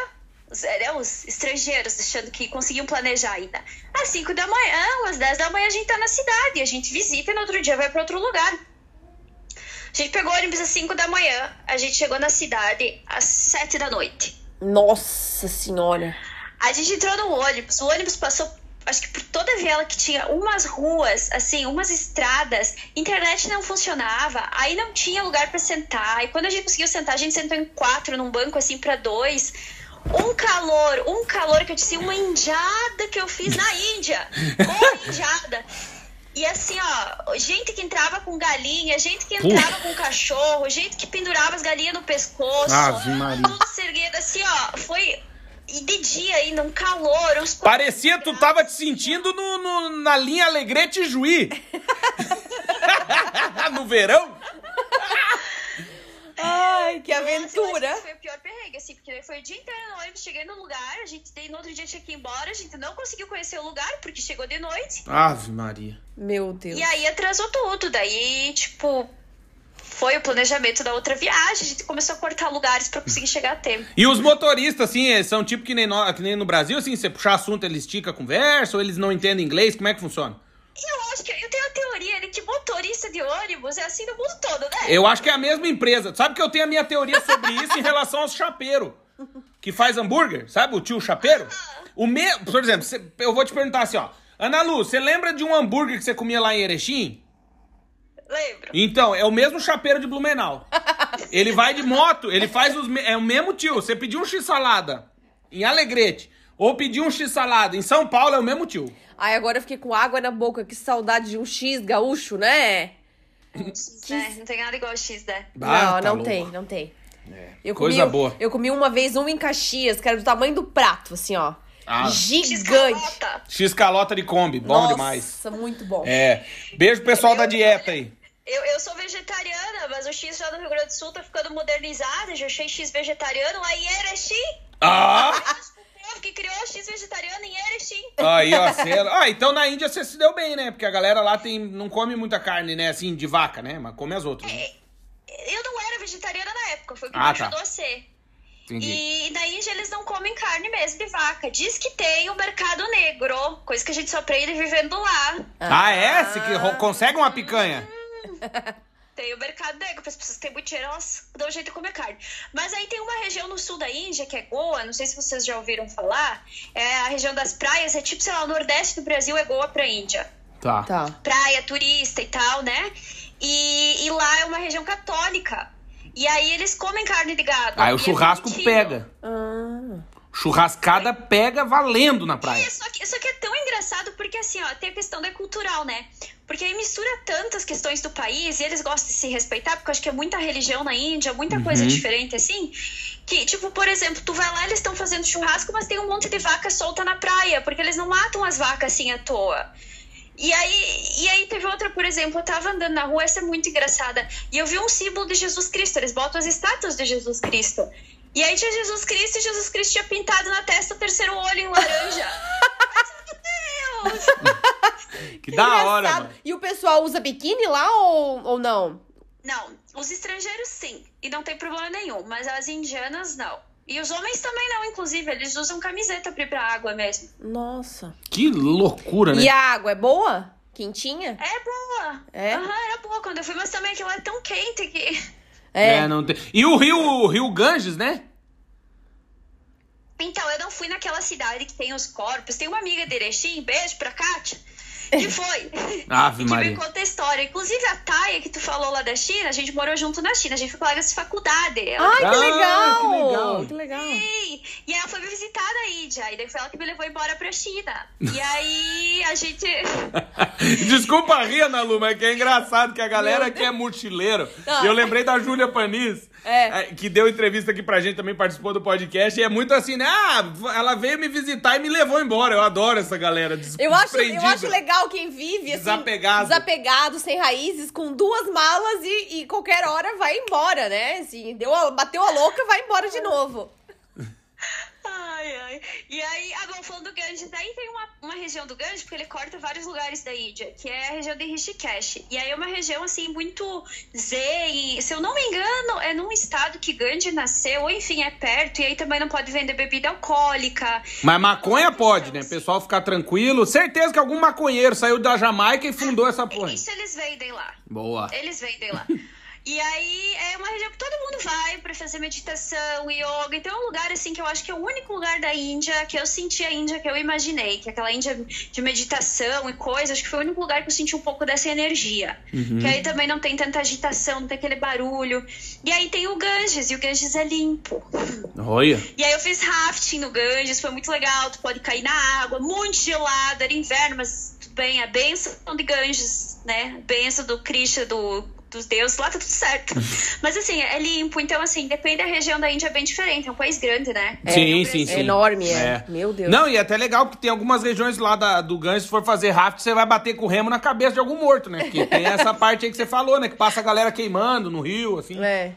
os, é, né, os estrangeiros achando que conseguiam planejar ainda. Às 5 da manhã, às 10 da manhã a gente tá na cidade, a gente visita e no outro dia vai pra outro lugar. A gente pegou o ônibus às 5 da manhã, a gente chegou na cidade às 7 da noite. Nossa senhora. A gente entrou no ônibus, o ônibus passou, acho que por toda a viela que tinha umas ruas, assim, umas estradas, internet não funcionava, aí não tinha lugar pra sentar. E quando a gente conseguiu sentar, a gente sentou em quatro num banco assim pra dois. Um calor, um calor que eu disse, uma indiada que eu fiz na Índia. Uma <laughs> indiada. E assim, ó, gente que entrava com galinha, gente que entrava com cachorro, gente que pendurava as galinhas no pescoço. Ave Maria. Tudo se erguendo, assim, ó, foi e de dia ainda, um calor, uns Parecia tu tava te sentindo no, no- na linha Alegrete Juí. <laughs> <laughs> no verão? Ai, que Nossa, aventura. esse foi o pior perrengue, assim, porque foi o dia inteiro no ônibus, cheguei no lugar, a gente daí no outro dia tinha que ir embora, a gente não conseguiu conhecer o lugar, porque chegou de noite. Ave Maria. Meu Deus. E aí atrasou tudo. Daí, tipo, foi o planejamento da outra viagem. A gente começou a cortar lugares pra conseguir chegar a tempo. E os motoristas, assim, eles são tipo que nem, no, que nem no Brasil, assim, você puxar assunto, eles esticam a conversa, ou eles não entendem inglês, como é que funciona? Eu acho que eu tenho a teoria de que motorista de ônibus é assim no mundo todo, né? Eu acho que é a mesma empresa. Sabe que eu tenho a minha teoria sobre isso em relação aos chapeiros, que faz hambúrguer, sabe? O tio chapeiro. O me... Por exemplo, eu vou te perguntar assim, ó. Ana Lu, você lembra de um hambúrguer que você comia lá em Erechim? Lembro. Então, é o mesmo chapeiro de Blumenau. Ele vai de moto, ele faz os. É o mesmo tio. Você pediu um x-salada em Alegrete, ou pediu um x-salada em São Paulo, é o mesmo tio. Ai, agora eu fiquei com água na boca. Que saudade de um X gaúcho, né? X, né? Não tem nada igual X, né? Ah, não, tá não louco. tem, não tem. É, Eu Coisa comi, boa. Eu comi uma vez um em Caxias, que era do tamanho do prato, assim, ó. Ah. Gigante. X-calota. X-calota de Kombi, bom Nossa, demais. muito bom. É. Beijo pro pessoal da dieta aí. Eu, eu sou vegetariana, mas o X lá no Rio Grande do Sul tá ficando modernizado. Já achei X vegetariano. Aí Erechim, Ah! <laughs> que criou o X vegetariano em Erechim. Aí, ó, <laughs> ah, então na Índia você se deu bem, né? Porque a galera lá tem, não come muita carne, né? Assim, de vaca, né? Mas come as outras. Né? Eu não era vegetariana na época, foi o que Ah, me tá. ajudou a ser. Entendi. E na Índia eles não comem carne mesmo de vaca. Diz que tem o mercado negro, coisa que a gente só aprende vivendo lá. Ah, é? Você que consegue uma picanha? Tem o mercado negro, para as pessoas que têm muito dinheiro, elas dão jeito de comer carne. Mas aí tem uma região no sul da Índia, que é Goa, não sei se vocês já ouviram falar. É a região das praias, é tipo, sei lá, o nordeste do Brasil é Goa pra Índia. Tá. Tá. praia, turista e tal, né? E, e lá é uma região católica. E aí eles comem carne de gado. Aí o é churrasco permitido. pega. Ah, Churrascada pega valendo na É, praia. só que, só que é tão engraçado porque assim, ó, tem a questão da cultural, né? Porque aí mistura tantas questões do país e eles gostam de se respeitar, porque eu acho que é muita religião na Índia, muita Uhum. coisa diferente, assim. Que, tipo, por exemplo, tu vai lá, eles estão fazendo churrasco, mas tem um monte de vaca solta na praia, porque eles não matam as vacas assim à toa. E aí, e aí teve outra, por exemplo, eu tava andando na rua, essa é muito engraçada, e eu vi um símbolo de Jesus Cristo, eles botam as estátuas de Jesus Cristo. E aí tinha Jesus Cristo e Jesus Cristo tinha pintado na testa o terceiro olho em laranja. Meu Deus! <laughs> Que da hora, Engraçado. mano. E o pessoal usa biquíni lá ou, ou não? Não, os estrangeiros sim, e não tem problema nenhum, mas as indianas não. E os homens também não, inclusive, eles usam camiseta pra ir pra água mesmo. Nossa. Que loucura, né? E a água é boa? Quentinha? É boa. É? Aham, era boa quando eu fui, mas também aquilo é tão quente que. É, não tem. E o rio, o rio Ganges, né? Então, eu não fui naquela cidade que tem os corpos. Tem uma amiga de Erechim, beijo pra Kátia, que <laughs> foi. Ave e que Maria. me conta a história. Inclusive, a Taia, que tu falou lá da China, a gente morou junto na China. A gente foi colegas de faculdade. Ela Ai, que Ah, legal! que legal. Que legal. Sim. E ela foi me visitar na Índia. E daí foi ela que me levou embora pra China. E aí a gente. <laughs> Desculpa rir, Ana Lu, mas que é engraçado que a galera que é mochileiro. Não. Eu lembrei da Júlia Panis, É. eh, que deu entrevista aqui pra gente, também participou do podcast. E é muito assim, né? Ah, ela veio me visitar e me levou embora. Eu adoro essa galera. des- Eu acho, eu acho legal quem vive assim, Desapegado. desapegado, sem raízes, com duas malas e, e qualquer hora vai embora, né? Assim, deu a- bateu a louca, vai embora de novo. Ai, ai. E aí, agora falando do Ganges, daí tem uma, uma região do Ganges, porque ele corta vários lugares da Índia, que é a região de Rishikesh. E aí é uma região, assim, muito zen. Se eu não me engano, é num estado que Gandhi nasceu, ou enfim, é perto, e aí também não pode vender bebida alcoólica. Mas maconha pode, né? O pessoal ficar tranquilo. Certeza que algum maconheiro saiu da Jamaica e fundou essa porra. Isso eles vendem lá. Boa. Eles vendem lá. <laughs> E aí é uma região que todo mundo vai pra fazer meditação, yoga. Então é um lugar assim que eu acho que é o único lugar da Índia que eu senti a Índia que eu imaginei, que é aquela Índia de meditação e coisas, acho que foi o único lugar que eu senti um pouco dessa energia. Que aí também não tem tanta agitação, não tem aquele barulho. E aí tem o Ganges, e o Ganges é limpo. Olha. E aí eu fiz rafting no Ganges, foi muito legal, tu pode cair na água, muito gelado, era inverno, mas tudo bem, a benção de Ganges, né? A benção do Krishna, do, dos deuses, lá tá tudo certo. <laughs> mas assim, é limpo, então assim, depende da região da Índia, é bem diferente, é um país grande, né? sim, É, sim, é sim. É enorme, é. Meu Deus. Não, e é até legal porque tem algumas regiões lá da- do Ganges, se for fazer raft, você vai bater com o remo na cabeça de algum morto, né? Porque tem <laughs> essa parte aí que você falou, né? Que passa a galera queimando no rio, assim. É.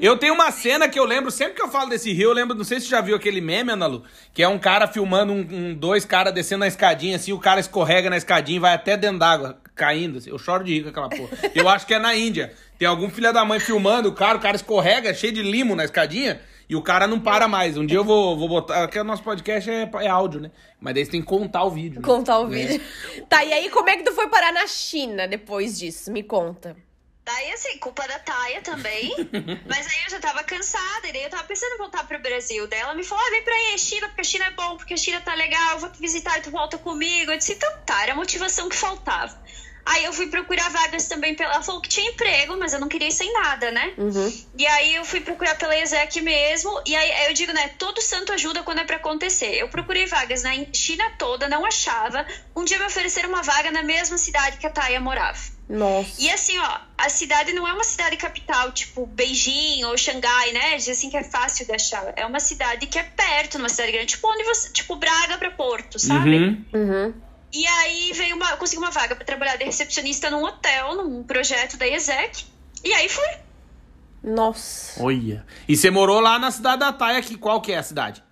Eu tenho uma cena que eu lembro, sempre que eu falo desse rio, eu lembro, não sei se você já viu aquele meme, Ana Lu, que é um cara filmando um, um- dois caras descendo na escadinha, assim, o cara escorrega na escadinha e vai até dentro d'água, caindo. assim. Eu choro de rir com aquela porra. Eu acho que é na Índia. Tem algum filho da mãe filmando o cara, o cara escorrega, cheio de limo na escadinha, e o cara não para mais. Um dia eu vou, vou botar. Porque o nosso podcast é, é áudio, né? Mas daí você tem que contar o vídeo. né? Contar o É. vídeo. Tá, e aí como é que tu foi parar na China depois disso? Me conta. Daí, assim, culpa da Taia também. <laughs> mas aí eu já tava cansada, e daí eu tava pensando em voltar pro Brasil. Daí ela me falou: ah, vem pra aí, China, porque a China é bom, porque a China tá legal, eu vou te visitar e tu volta comigo. Eu disse: então tá, era a motivação que faltava. Aí eu fui procurar vagas também pela. Ela falou que tinha emprego, mas eu não queria ir sem nada, né? Uhum. E aí eu fui procurar pela ESEC mesmo. E aí eu digo, né? Todo santo ajuda quando é pra acontecer. Eu procurei vagas na China toda, não achava. Um dia me ofereceram uma vaga na mesma cidade que a Taia morava. Nossa. E assim, ó, a cidade não é uma cidade capital, tipo Beijing ou Xangai, né? De assim que é fácil de achar. É uma cidade que é perto, numa cidade grande, tipo onde você, tipo Braga pra Porto, sabe? Uhum. Uhum. E aí veio uma, eu consegui uma vaga pra trabalhar de recepcionista num hotel, num projeto da ESEC. E aí fui. Nossa. Olha. E você morou lá na cidade da Taia, que qual que é a cidade?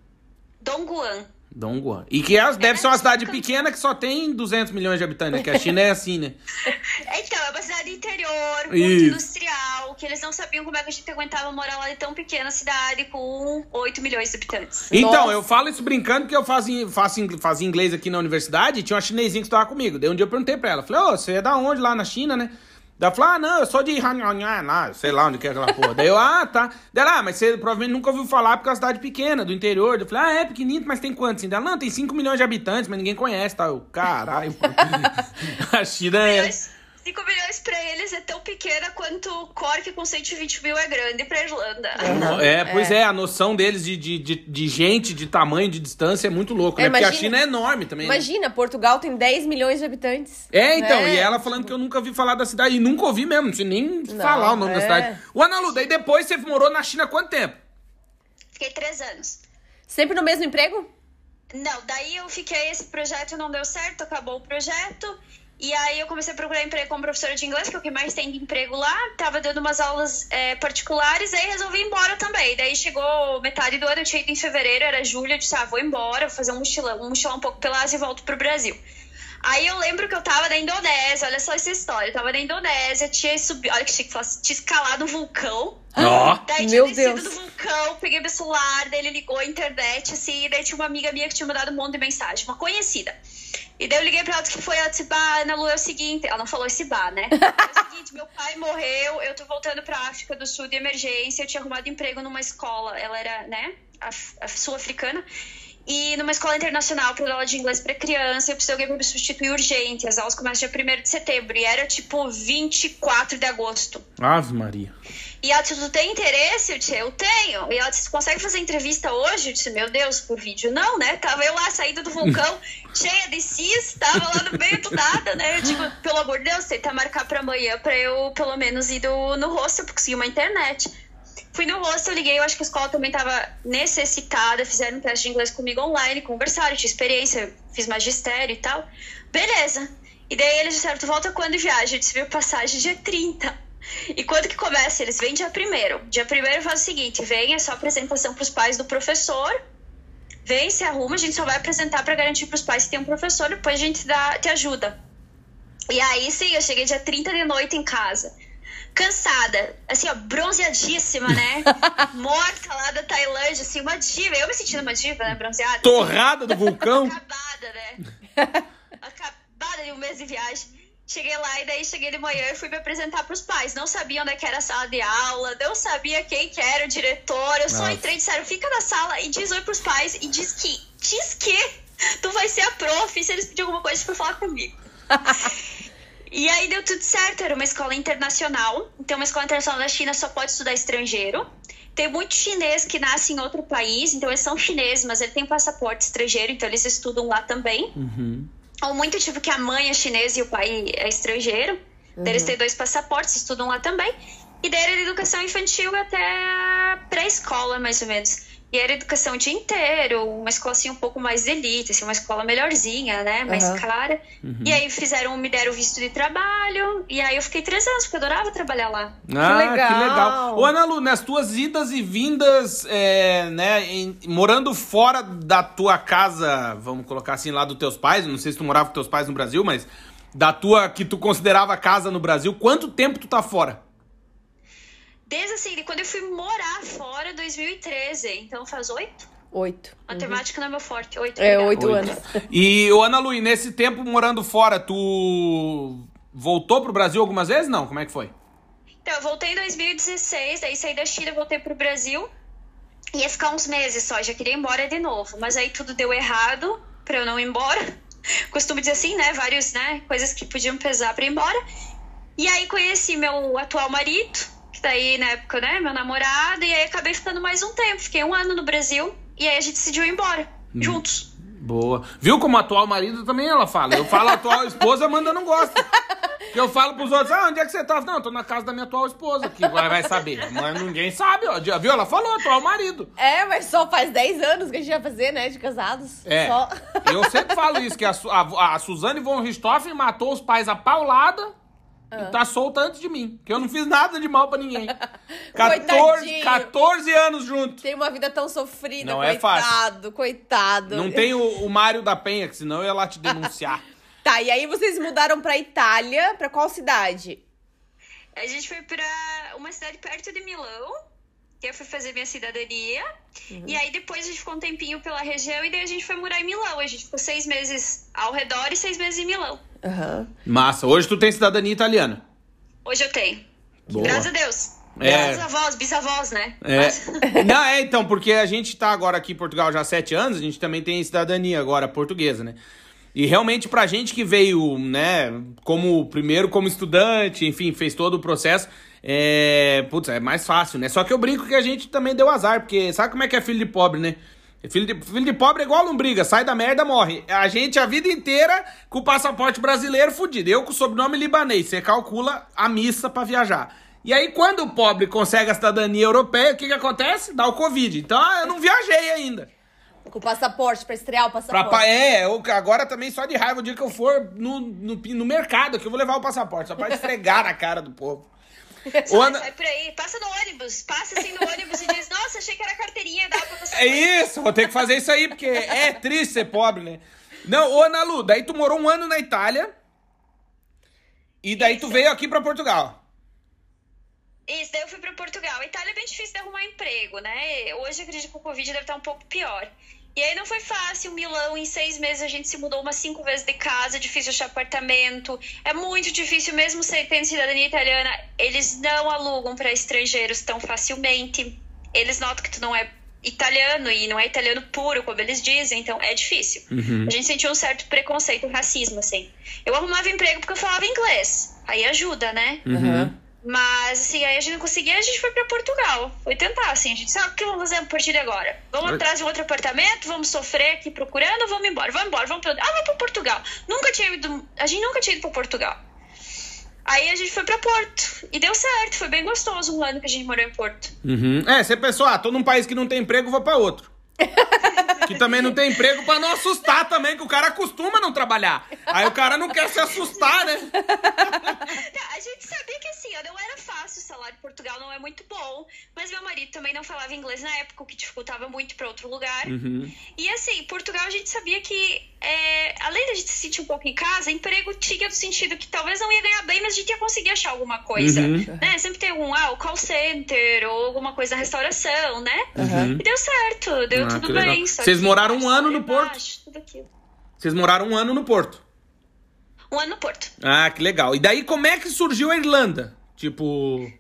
Dongguan. Dongguan. E que é, deve ser uma cidade pequena que só tem 200 milhões de habitantes, né? Que a China é assim, né? <laughs> Então, é uma cidade interior, muito Isso. industrial, que eles não sabiam como é que a gente aguentava morar lá em tão pequena cidade com 8 milhões de habitantes. Então, Nossa. eu falo isso brincando porque eu faço, in- faço fazia inglês aqui na universidade e tinha uma chinesinha que estava comigo. Daí um dia eu perguntei pra ela, falei, ô, você é da onde lá na China, né? Daí ela falou, ah, não, eu sou de lá, sei lá onde que é aquela porra. Daí eu, ah, tá. Daí ela, ah, mas você provavelmente nunca ouviu falar porque é uma cidade pequena, do interior. Daí eu falei, ah, é pequenino, mas tem quantos? Daí ela, não, tem 5 milhões de habitantes, mas ninguém conhece, tá? Eu, caralho. <laughs> a China é... 5 milhões pra eles é tão pequena quanto Cork com 120 mil é grande pra Irlanda. Uhum. É, pois é. a noção deles de, de, de, de gente, de tamanho, de distância é muito louco, É, né? Porque a imagina- China é enorme também. né? Imagina, Portugal tem 10 milhões de habitantes. É, então, É. e ela falando que eu nunca ouvi falar da cidade, e nunca ouvi mesmo, não sei nem falar o nome da é. cidade. O Analu, daí depois você morou na China há quanto tempo? Fiquei três anos. Sempre no mesmo emprego? Não, daí eu fiquei, esse projeto não deu certo, acabou o projeto. E aí eu comecei a procurar emprego como professora de inglês, que é o que mais tem de emprego lá. Tava dando umas aulas é, particulares, aí resolvi ir embora também. Daí chegou metade do ano, eu tinha ido em fevereiro, era julho, eu disse, ah, vou embora, vou fazer um mochilão, um mochilão um pouco pela Ásia e volto pro Brasil. Aí eu lembro que eu tava na Indonésia, olha só essa história. Eu tava na Indonésia, tinha subido, olha que chique, tinha escalado um vulcão. Ó. Daí Meu tinha descido Deus. do vulcão, peguei meu celular, daí ele ligou a internet, assim, e daí tinha uma amiga minha que tinha mandado um monte de mensagem, uma conhecida. E daí eu liguei pra ela disse que foi, ela disse, bah, Ana Lu, é o seguinte, ela não falou esse bah, né? <laughs> É o seguinte, meu pai morreu, eu tô voltando pra África do Sul de emergência, eu tinha arrumado emprego numa escola, ela era, né, af- af- sul-africana, e numa escola internacional para dar aula de inglês para criança, eu preciso de alguém para me substituir urgente. As aulas começam dia 1 de setembro e era tipo 24 de agosto. Ave Maria. E ela disse, tu tem interesse? Eu disse, eu tenho. E ela disse, tu consegue fazer entrevista hoje? Eu disse, meu Deus, por vídeo. Não, né? Tava eu lá, saindo do vulcão, <laughs> cheia de cis, tava lá no meio do nada, né? Eu digo, pelo amor de Deus, tenta marcar pra amanhã pra eu, pelo menos, ir do, no hostel, porque consegui uma internet. Fui no hostel, liguei, eu acho que a escola também tava necessitada, fizeram um teste de inglês comigo online, conversaram, tinha experiência, fiz magistério e tal. Beleza. E daí eles disseram, tu volta quando viaja? Eu disse, viu passagem dia 30. E quando que começa? Eles vêm dia primeiro. Dia primeiro faz o seguinte, vem, é só apresentação pros pais do professor, vem, se arruma, a gente só vai apresentar pra garantir pros pais que tem um professor, depois a gente dá, te ajuda. E aí sim, eu cheguei dia 30 de noite em casa. Cansada, assim, ó, bronzeadíssima, né? <laughs> Morta lá da Tailândia, assim, uma diva. Eu me sentindo uma diva, né? Bronzeada. Torrada do vulcão. Acabada, né? <laughs> Acabada de um mês de viagem. Cheguei lá e daí cheguei de manhã e fui me apresentar pros pais. Não sabia onde é que era a sala de aula, não sabia quem que era o diretor. Eu só Nossa. entrei e disseram, fica na sala e diz oi pros pais e diz que, diz que tu vai ser a prof se eles pedirem alguma coisa pra falar comigo. <laughs> E aí deu tudo certo, era uma escola internacional. Então, uma escola internacional da China só pode estudar estrangeiro. Tem muito chinês que nasce em outro país, então eles são chineses, mas ele tem passaporte estrangeiro, então eles estudam lá também. Ou muito tipo que a mãe é chinesa e o pai é estrangeiro. Daí eles têm dois passaportes, estudam lá também. E daí era de educação infantil até pré-escola, mais ou menos. E era educação o dia inteiro, uma escola assim um pouco mais de elite, assim, uma escola melhorzinha, né? Mais Aham. cara. E aí fizeram, me deram visto de trabalho. E aí eu fiquei três anos, porque eu adorava trabalhar lá. Ah, legal. que legal. Ô, Ana Lu, nas tuas idas e vindas, é, né, em- morando fora da tua casa, vamos colocar assim, lá dos teus pais, não sei se tu morava com teus pais no Brasil, mas da tua, que tu considerava casa no Brasil, quanto tempo tu tá fora? Desde assim, de quando eu fui morar fora, 2013. Então faz oito? Oito. Matemática não é meu forte. Oito. É, oito Oito. anos. E, ô, Ana Lu, nesse tempo morando fora, tu voltou pro Brasil algumas vezes? Não, como é que foi? Então, eu voltei em 2016, daí saí da China, voltei pro Brasil. Ia ficar uns meses só, já queria ir embora de novo. Mas aí tudo deu errado pra eu não ir embora. <laughs> Costumo dizer assim, né? Vários, né? Coisas que podiam pesar pra ir embora. E aí conheci meu atual marido, daí na época, né? Meu namorado. E aí acabei ficando mais um tempo. Fiquei um ano no Brasil. E aí a gente decidiu ir embora, juntos. Boa. Viu como atual marido também ela fala? Eu falo atual esposa, a Amanda não gosta. Que eu falo pros outros, ah, onde é que você tá? Não, eu tô na casa da minha atual esposa, que vai vai saber. <laughs> Mas ninguém sabe, ó. Já Viu? Ela falou, atual marido. É, mas só faz 10 anos que a gente vai fazer, né? De casados. É. Só. Eu sempre falo isso, que a, a, a Suzane von Richthofen matou os pais a paulada Ah. e tá solta antes de mim. Que eu não fiz nada de mal pra ninguém. <laughs> 14, Coitadinho. 14 anos junto. Tem uma vida tão sofrida, Não é coitado, fácil. coitado. Não tem o, o Mário da Penha, que senão eu ia lá te denunciar. <laughs> Tá, e aí vocês mudaram pra Itália, pra qual cidade? A gente foi pra uma cidade perto de Milão, eu fui fazer minha cidadania. E aí depois a gente ficou um tempinho pela região e daí a gente foi morar em Milão. A gente ficou seis meses ao redor e seis meses em Milão. Aham. Massa. Hoje tu tem cidadania italiana. Hoje eu tenho. Boa. Graças a Deus. É. Graças a avós, bisavós, né? É. Mas- <laughs> Não, é, então, porque a gente tá agora aqui em Portugal já há sete anos, a gente também tem cidadania agora portuguesa, né? E realmente pra gente que veio, né, como primeiro como estudante, enfim, fez todo o processo, é, putz, é mais fácil, né? Só que eu brinco que a gente também deu azar, porque sabe como é que é filho de pobre, né? Filho de, filho de pobre é igual lombriga, sai da merda, morre. A gente a vida inteira com o passaporte brasileiro fudido. Eu com o sobrenome libanês, você calcula a missa pra viajar. E aí, quando o pobre consegue a cidadania europeia, o que que acontece? Dá o Covid. Então, ah, eu não viajei ainda. Com o passaporte, pra estrear o Pra, passaporte. pa- é, eu- agora também só de raiva, o dia que eu for no, no, no mercado, que eu vou levar o passaporte, só pra esfregar na cara do povo. <laughs> Sai, Ana- sai por aí, passa no ônibus, passa assim no ônibus e diz, nossa, achei que era carteirinha, dá pra você. É isso, vou ter que fazer isso aí, porque é triste ser pobre, né? Não, ô Ana Lu, daí tu morou um ano na Itália e daí tu Isso. veio aqui pra Portugal. Isso, daí eu fui pra Portugal. A Itália é bem difícil de arrumar emprego, né? Hoje eu acredito que o Covid deve estar um pouco pior. E aí não foi fácil, Milão, em seis meses a gente se mudou umas cinco vezes de casa, difícil achar apartamento. É muito difícil, mesmo sem- tendo cidadania italiana, eles não alugam para estrangeiros tão facilmente. Eles notam que tu não é italiano e não é italiano puro, como eles dizem, então é difícil. A gente sentiu um certo preconceito, um racismo, assim. Eu arrumava emprego porque eu falava inglês. Aí ajuda, né? Uhum. Mas, assim, aí a gente não conseguia, a gente foi pra Portugal. Foi tentar, assim, a gente sabe o que vamos fazer a partir de agora. Vamos atrás de um outro apartamento, vamos sofrer aqui procurando, vamos embora, vamos embora, vamos pra... Ah, vamos pra Portugal. Nunca tinha ido, a gente nunca tinha ido pra Portugal. Aí a gente foi pra Porto. E deu certo, foi bem gostoso um ano que a gente morou em Porto. Uhum. É, você pensou, ah, tô num país que não tem emprego, vou pra outro. Que também não tem emprego pra não assustar também, que o cara costuma não trabalhar. Aí o cara não quer se assustar, né? A gente sabia que assim, não era fácil, o salário em Portugal não é muito bom, mas meu marido também não falava inglês na época, o que dificultava muito pra outro lugar. Uhum. E assim, Portugal a gente sabia que, é, além da gente se sentir um pouco em casa, emprego tinha no sentido que talvez não ia ganhar bem, mas a gente ia conseguir achar alguma coisa. Uhum. Né? Sempre tem um, ah, o call center ou alguma coisa na restauração, né? Uhum. E deu certo, deu Ah, tudo bem. Vocês moraram um ano no Porto? Vocês moraram um ano no Porto. Um ano no Porto. Ah, que legal. E daí como é que surgiu a Irlanda? Tipo.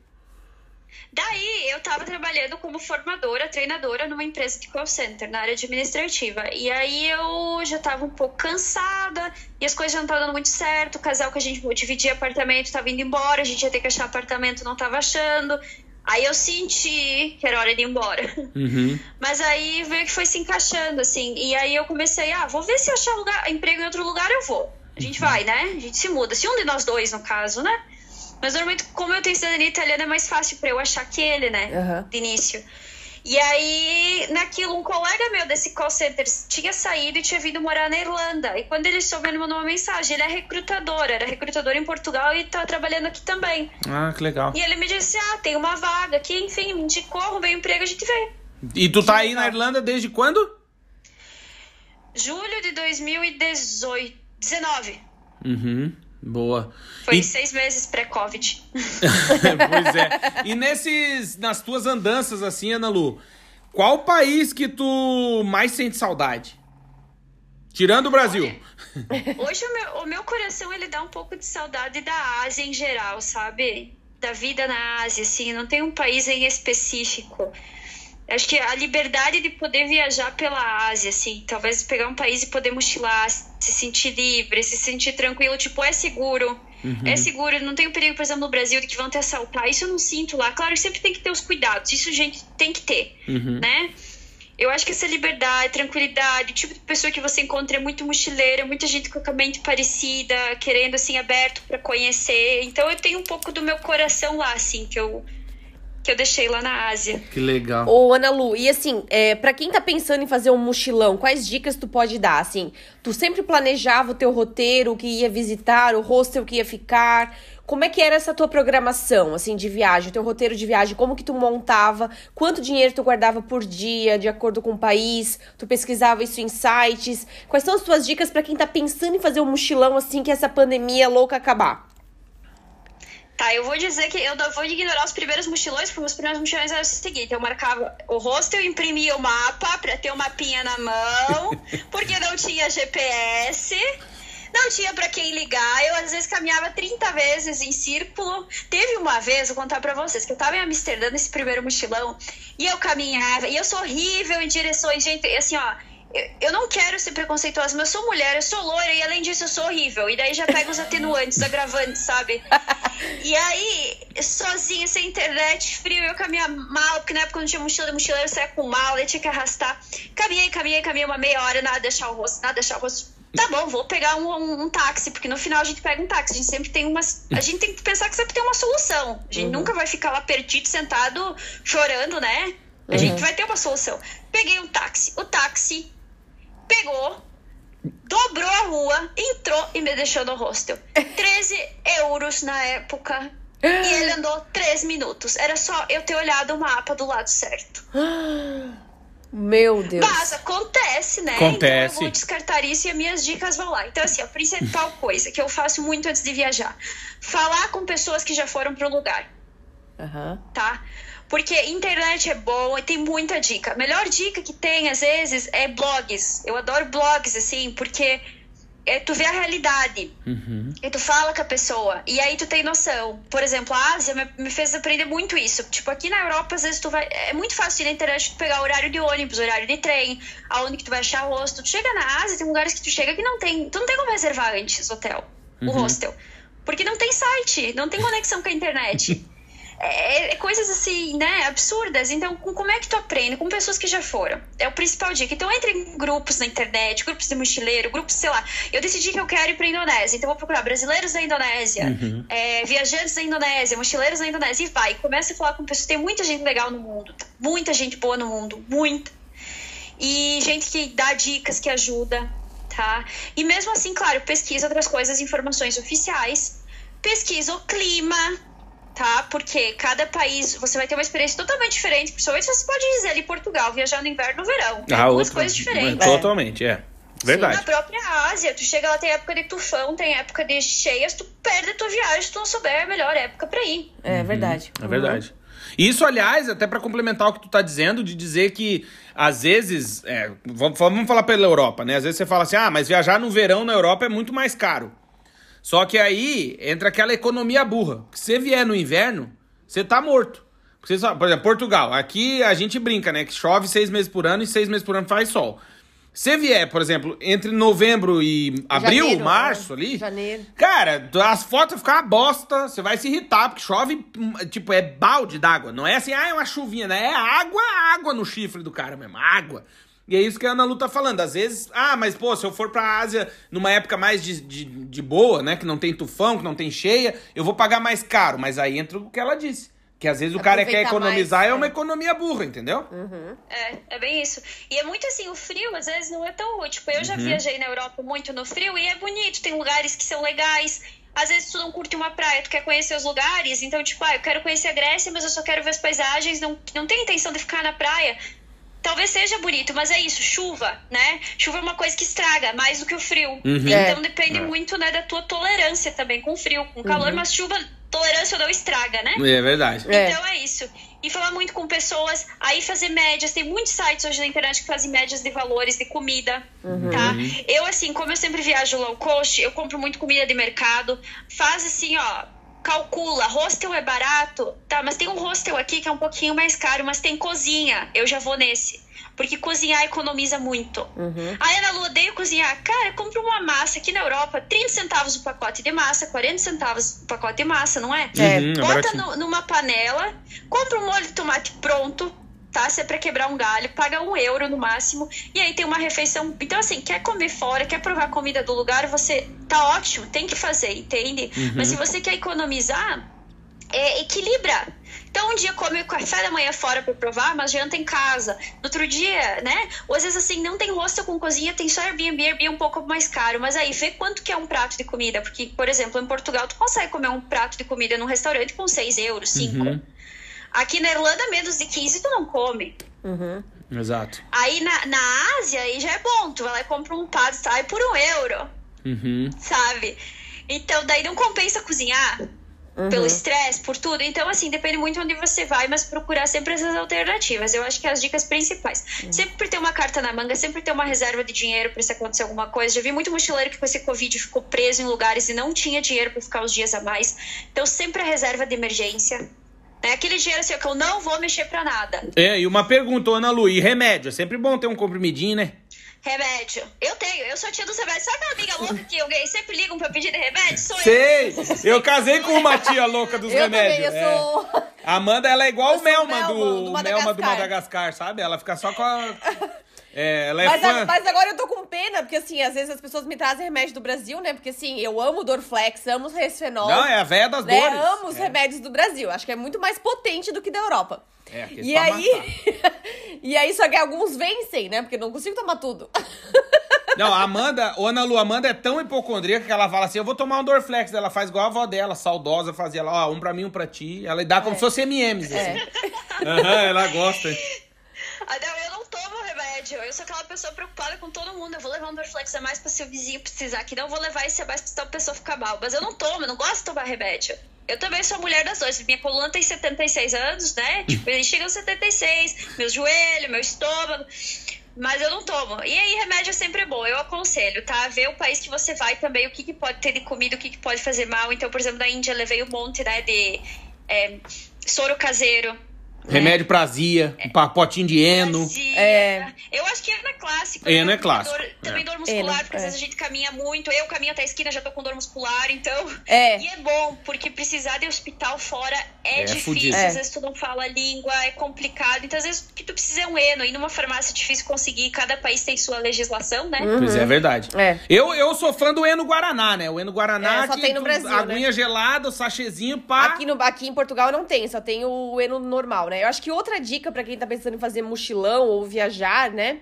Daí eu tava trabalhando como formadora, treinadora numa empresa de call center, na área administrativa. E aí eu já tava um pouco cansada e as coisas já não estavam dando muito certo. O casal que a gente dividia apartamento tava indo embora, a gente ia ter que achar apartamento, não tava achando. Aí eu senti que era hora de ir embora. Uhum. <laughs> Mas aí veio que foi se encaixando, assim. E aí eu comecei, ah, vou ver se achar lugar, emprego em outro lugar, eu vou. A gente vai, né? A gente se muda. Se um de nós dois, no caso, né? Mas normalmente, como eu tenho cidadania italiana, é mais fácil pra eu achar que ele, né? Aham. De início. E aí, naquilo, um colega meu desse call center tinha saído e tinha vindo morar na Irlanda. E quando ele soube, ele mandou uma mensagem. Ele é recrutador, era recrutador em Portugal e tá trabalhando aqui também. Ah, que legal. E ele me disse: Ah, tem uma vaga aqui, enfim, me indicou, arrumei um emprego, a gente veio. E tu tá aí na Irlanda desde quando? Julho de 2018. 19. Uhum. Boa. Foi E- seis meses pré-Covid. <laughs> pois é. E nesses, nas tuas andanças assim, Ana Lu, qual país que tu mais sente saudade? Tirando o Brasil. Hoje o meu, o meu coração ele dá um pouco de saudade da Ásia em geral, sabe? Da vida na Ásia, assim, não tem um país em específico. Acho que a liberdade de poder viajar pela Ásia, assim, talvez pegar um país e poder mochilar, se sentir livre, se sentir tranquilo, tipo, é seguro. É seguro, não tem o perigo, por exemplo, no Brasil de que vão te assaltar. Isso eu não sinto lá. Claro que sempre tem que ter os cuidados, isso a gente tem que ter, Uhum. né? Eu acho que essa liberdade, tranquilidade, o tipo de pessoa que você encontra é muito mochileira, muita gente com a mente parecida, querendo, assim, aberto pra conhecer. Então eu tenho um pouco do meu coração lá, assim, que eu, que eu deixei lá na Ásia. Que legal. Ô, Ana Lu, e assim, é, para quem tá pensando em fazer um mochilão, quais dicas tu pode dar? Assim, tu sempre planejava o teu roteiro, o que ia visitar, o hostel que ia ficar? Como é que era essa tua programação, assim, de viagem, o teu roteiro de viagem? Como que tu montava? Quanto dinheiro tu guardava por dia, de acordo com o país? Tu pesquisava isso em sites? Quais são as tuas dicas pra quem tá pensando em fazer um mochilão, assim, que essa pandemia louca acabar? Tá, eu vou dizer que eu vou ignorar os primeiros mochilões, porque os primeiros mochilões eram o seguinte: eu marcava o hostel, imprimia o mapa pra ter o mapinha na mão, <laughs> porque não tinha GPS. Não tinha pra quem ligar, eu às vezes caminhava 30 vezes em círculo. Teve uma vez, vou contar pra vocês, que eu tava em Amsterdã nesse primeiro mochilão, e eu caminhava, e eu sou horrível em direções, gente, assim, ó, eu, não quero ser preconceituosa, mas eu sou mulher, eu sou loira, e além disso eu sou horrível. E daí já pega os atenuantes, agravantes, sabe? E aí, sozinha, sem internet, frio, eu caminhava mal, porque na época não tinha mochila, mochileiro eu saia com mala, eu tinha que arrastar. Caminhei, caminhei, caminhei uma meia hora, nada deixar o rosto, nada deixar o rosto. Tá bom, vou pegar um, um, um táxi, porque no final a gente pega um táxi. A gente sempre tem uma. A gente tem que pensar que sempre tem uma solução. A gente nunca vai ficar lá perdido, sentado, chorando, né? A gente vai ter uma solução. Peguei um táxi. O táxi pegou, dobrou a rua, entrou e me deixou no hostel. <laughs> 13 euros na época. E ele andou 3 minutos. Era só eu ter olhado o mapa do lado certo. <gasps> Meu Deus. Mas acontece, né? Acontece. Então eu vou descartar isso e as minhas dicas vão lá. Então, assim, a principal <laughs> coisa que eu faço muito antes de viajar: falar com pessoas que já foram pro lugar, Aham. tá? Porque internet é bom e tem muita dica. A melhor dica que tem, às vezes, é blogs. Eu adoro blogs, assim, porque é, tu vê a realidade. Uhum. E tu fala com a pessoa. E aí tu tem noção. Por exemplo, a Ásia me, me fez aprender muito isso. Tipo, aqui na Europa, às vezes tu vai. É muito fácil na internet tu pegar horário de ônibus, horário de trem, aonde que tu vai achar rosto. Tu chega na Ásia, tem lugares que tu chega que não tem. Tu não tem como reservar antes hotel, o hostel. Porque não tem site, não tem conexão com a internet. <laughs> É, é coisas assim, né, absurdas. Então, com- como é que tu aprende? Com pessoas que já foram. É o principal dica. Então, entre em grupos na internet, grupos de mochileiro, grupos, sei lá. Eu decidi que eu quero ir pra Indonésia, então vou procurar brasileiros da Indonésia, é, viajantes da Indonésia, mochileiros da Indonésia, e vai. Começa a falar com pessoas. Tem muita gente legal no mundo, tá? muita gente boa no mundo, muita. E gente que dá dicas, que ajuda, tá? E mesmo assim, claro, pesquisa outras coisas, informações oficiais. Pesquisa o clima, tá? Porque cada país você vai ter uma experiência totalmente diferente. Principalmente você pode dizer ali Portugal, viajar no inverno ou no verão. É Ah, duas outra. coisas diferentes. Totalmente, é. Na Verdade. própria Ásia, tu chega lá, tem época de tufão, tem época de cheias, tu perde a tua viagem se tu não souber a melhor época pra ir. É verdade. É verdade. Isso, aliás, até pra complementar o que tu tá dizendo, de dizer que, às vezes, é, vamos, vamos falar pela Europa, né? Às vezes você fala assim, ah, mas viajar no verão na Europa é muito mais caro. Só que aí entra aquela economia burra. Se você vier no inverno, você tá morto. Você só- por exemplo, Portugal. Aqui a gente brinca, né? Que chove seis meses por ano e seis meses por ano faz sol. Se vier, por exemplo, entre novembro e abril, Janeiro, março né? ali. Janeiro. Cara, as fotos vão ficar uma bosta, você vai se irritar, porque chove, tipo, é balde d'água. Não é assim, ah, é uma chuvinha, né? É água, água no chifre do cara mesmo, água. E é isso que a Ana Lu tá falando. Às vezes, ah, mas pô, se eu for pra Ásia numa época mais de, de, de boa, né? Que não tem tufão, que não tem cheia, eu vou pagar mais caro. Mas aí entra o que ela disse. Que às vezes o cara quer economizar, mais, é uma é. economia burra, entendeu? É, é bem isso. E é muito assim, o frio às vezes não é tão ruim. Tipo, eu já viajei na Europa muito no frio e é bonito, tem lugares que são legais. Às vezes tu não curte uma praia, tu quer conhecer os lugares, então, tipo, ah, eu quero conhecer a Grécia, mas eu só quero ver as paisagens, não, não tenho intenção de ficar na praia. Talvez seja bonito, mas é isso, chuva, né? Chuva é uma coisa que estraga mais do que o frio. Então É. depende muito, né, da tua tolerância também com frio, com calor, mas chuva, tolerância não estraga, né? É verdade. É. Então é isso. E falar muito com pessoas, aí fazer médias. Tem muitos sites hoje na internet que fazem médias de valores de comida, tá? Eu, assim, como eu sempre viajo low cost, eu compro muito comida de mercado. Faz assim, ó. Calcula, hostel é barato, tá? Mas tem um hostel aqui que é um pouquinho mais caro, mas tem cozinha. Eu já vou nesse. Porque cozinhar economiza muito. Aí, Ana Lu, odeio cozinhar. Cara, compra uma massa aqui na Europa, 30 centavos o pacote de massa, 40 centavos o pacote de massa, não é? É. Uhum, é Bota baratinho. no- numa panela, compra um molho de tomate pronto, tá? Se é pra quebrar um galho, paga um euro no máximo. E aí tem uma refeição. Então, assim, quer comer fora, quer provar a comida do lugar, você tá ótimo, tem que fazer, entende? Mas se você quer economizar, é, equilibra. Então, um dia come café da manhã fora pra provar, mas janta em casa. No outro dia, né? Ou às vezes assim, não tem hostel com cozinha, tem só Airbnb, Airbnb é um pouco mais caro. Mas aí, vê quanto que é um prato de comida. Porque, por exemplo, em Portugal, tu consegue comer um prato de comida num restaurante com 6 euros, 5. Uhum. Aqui na Irlanda, menos de 15 tu não come. Uhum. Exato. Aí na, na Ásia, aí já é bom. Tu vai lá e compra um pad thai por um euro, Uhum. sabe? Então, daí não compensa cozinhar pelo estresse, por tudo. Então, assim, depende muito onde você vai, mas procurar sempre essas alternativas. Eu acho que é as dicas principais. Sempre ter uma carta na manga, sempre ter uma reserva de dinheiro pra se acontecer alguma coisa. Já vi muito mochileiro que com esse Covid ficou preso em lugares e não tinha dinheiro pra ficar os dias a mais. Então, sempre a reserva de emergência. Né? Aquele dinheiro assim, que eu não vou mexer pra nada. É, e uma pergunta, Ana Lu, e remédio? É sempre bom ter um comprimidinho, né? Remédio. Eu tenho, eu sou tia dos remédios. Sabe aquela amiga louca que alguém sempre ligam pra pedir remédio? Sou eu. Sei! Eu casei com uma tia louca dos <laughs> Eu remédios. também, eu é. sou. A Amanda, ela é igual <laughs> Eu o Melma, Melma, do, do Melma do Madagascar. Madagascar, sabe? Ela fica só com a... <laughs> É, ela é Mas, fã. a- mas agora eu tô com pena, porque assim, às vezes as pessoas me trazem remédio do Brasil, né? Porque assim, eu amo Dorflex, amo Resfenol. Não, é a véia das né? dores. Amo os É. remédios do Brasil. Acho que é muito mais potente do que da Europa. É, E aí. <laughs> e aí, só que alguns vencem, né? Porque eu não consigo tomar tudo. <laughs> Não, a Amanda, Ana Lu, a Amanda é tão hipocondríaca que ela fala assim: eu vou tomar um Dorflex. Ela faz igual a avó dela, saudosa, fazia lá, ó, um pra mim, um pra ti. Ela dá como se fosse MMs, É. assim. Aham, ela gosta. <laughs> Ah, não, eu não tomo Eu sou aquela pessoa preocupada com todo mundo. Eu vou levar um Dorflex a mais pra se o vizinho precisar, que não vou levar esse a mais pra a pessoa ficar mal. Mas eu não tomo, eu não gosto de tomar remédio. Eu também sou mulher das dores. Minha coluna tem 76 anos, né? Tipo, ele chega aos 76, meu joelho, meu estômago. Mas eu não tomo. E aí, remédio é sempre bom. Eu aconselho, tá? Ver o país que você vai também, o que, que pode ter de comida, o que, que pode fazer mal. Então, por exemplo, na Índia, eu levei um monte, né, de é, soro caseiro. Remédio pra azia, um papotinho de eno. Azia. É. Eu acho que Eno é clássico. Eno né? é clássico, Dor- também é. dor muscular, Eno, porque às é. vezes a gente caminha muito. Eu caminho até a esquina, já tô com dor muscular, então. É. E é bom, porque precisar de hospital fora é, É difícil. fudido. É. Às vezes tu não fala a língua, é complicado. Então, às vezes, o que tu precisa é um Eno. E numa farmácia é difícil conseguir. Cada país tem sua legislação, né? Uhum. Pois é, é verdade. É. Eu, eu sou fã do Eno Guaraná, né? O Eno Guaraná É, só que tem no Brasil, aguinha né? gelada, o sachêzinho, pá. Aqui, no, aqui em Portugal não tem, só tem o Eno normal, né? Eu acho que outra dica pra quem tá pensando em fazer mochilão ou viajar, né?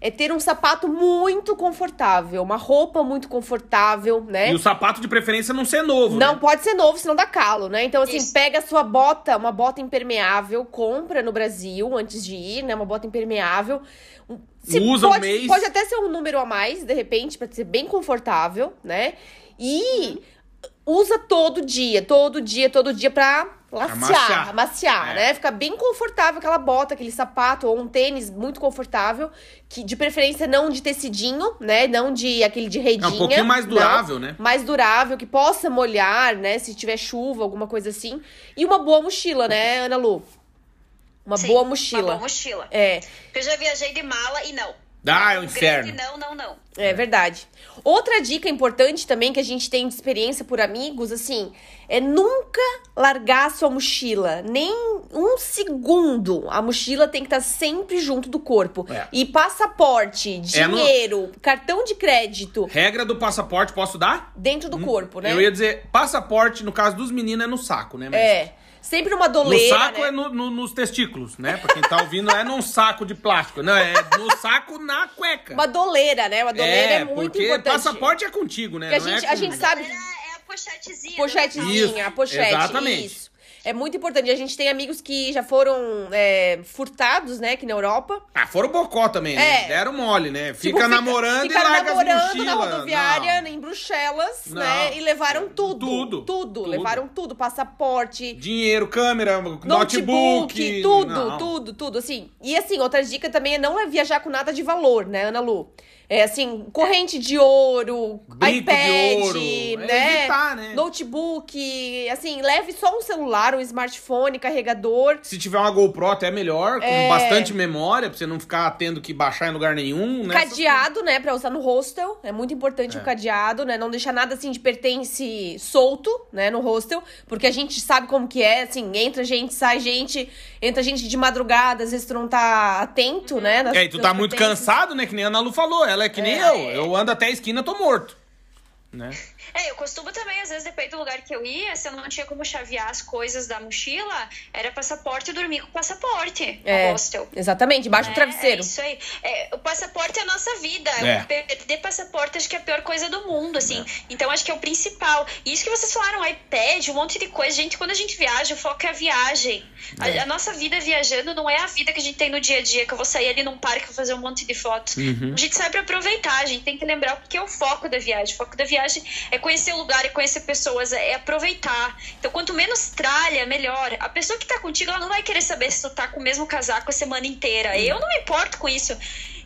É ter um sapato muito confortável, uma roupa muito confortável, né? E o sapato de preferência não ser novo. Não né? pode ser novo, senão dá calo, né? Então, assim, Isso. pega a sua bota, uma bota impermeável, compra no Brasil antes de ir, né? Uma bota impermeável. Um- Usa um pode, mês. Pode até ser um número a mais, de repente, pra ser bem confortável, né? E usa todo dia, todo dia, todo dia pra lacear, Amaciar. amaciar, É. né? Fica bem confortável aquela bota, aquele sapato ou um tênis muito confortável, que de preferência não de tecidinho, né? Não de aquele de redinha. É um pouquinho mais não durável, né? mais durável, que possa molhar, né? Se tiver chuva, alguma coisa assim. E uma boa mochila, né, Ana Lu? Uma Sim, boa Uma mochila. boa mochila. É, Eu já viajei de mala e não. Ah, é um Grande, inferno. Não, não, não. é verdade. Outra dica importante também que a gente tem de experiência por amigos, assim, é nunca largar a sua mochila. Nem um segundo. A mochila tem que estar sempre junto do corpo. É. E passaporte, É no- dinheiro, cartão de crédito Regra do passaporte, posso dar? dentro do corpo, né? Eu ia dizer, passaporte, no caso dos meninos, é no saco, né? Mas É. Sempre uma No doleira. saco né? é no- no- nos testículos, né? Pra quem tá ouvindo, é num saco de plástico. Não, é no saco na cueca. Uma doleira, né? Uma doleira é, muito porque importante. passaporte é contigo, né? Porque a Não é gente- a gente sabe- É a pochetezinha. Pochetezinha, Isso, a pochete. exatamente. Isso. É muito importante. A gente tem amigos que já foram é, furtados, né, aqui na Europa. Ah, foram bocó também, né? É. Deram mole, né? Fica, Tipo, namorando e ficaram larga namorando na rodoviária, Não. em Bruxelas, Não. né? E levaram tudo. Tudo, Tudo. tudo. Levaram tudo. Passaporte, Dinheiro, câmera, notebook. notebook, tudo, Não. tudo, tudo, assim. E assim, outra dica também é não viajar com nada de valor, né, Ana Lu? É assim, corrente de ouro, Brinco iPad, de ouro. né? É evitar, né? Notebook, assim, leve só um celular, um smartphone, carregador. Se tiver uma GoPro, até melhor, com É. bastante memória, pra você não ficar tendo que baixar em lugar nenhum. né? Cadeado, né, pra usar no hostel. É muito importante É. o cadeado, né? Não deixar nada assim de pertence solto, né, no hostel, porque a gente sabe como que é, assim, entra gente, sai gente, entra gente de madrugada, às vezes tu não tá atento, né? nas É, e tu tá muito cansado, né? Que nem a Ana Lu falou. Ela é que nem É. eu. Eu ando até a esquina, tô morto. Né? <laughs> É, eu costumo também, às vezes, depende do lugar que eu ia, se eu não tinha como chavear as coisas da mochila, era passaporte e dormir com o passaporte É, no hostel. exatamente, embaixo do É, travesseiro. É isso aí. É, o passaporte é a nossa vida. É. Perder passaporte acho que é a pior coisa do mundo, assim. Então acho que é o principal. E isso que vocês falaram, iPad, um monte de coisa. Gente, quando a gente viaja, o foco é a viagem. A- É. A, nossa vida viajando não é a vida que a gente tem no dia a dia, que eu vou sair ali num parque e vou fazer um monte de fotos. Uhum. A gente sai pra aproveitar, a gente tem que lembrar o que é o foco da viagem. O foco da viagem é conhecer o lugar, é conhecer pessoas, é aproveitar. Então, quanto menos tralha, melhor. A pessoa que tá contigo, ela não vai querer saber se tu tá com o mesmo casaco a semana inteira. Eu não me importo com isso.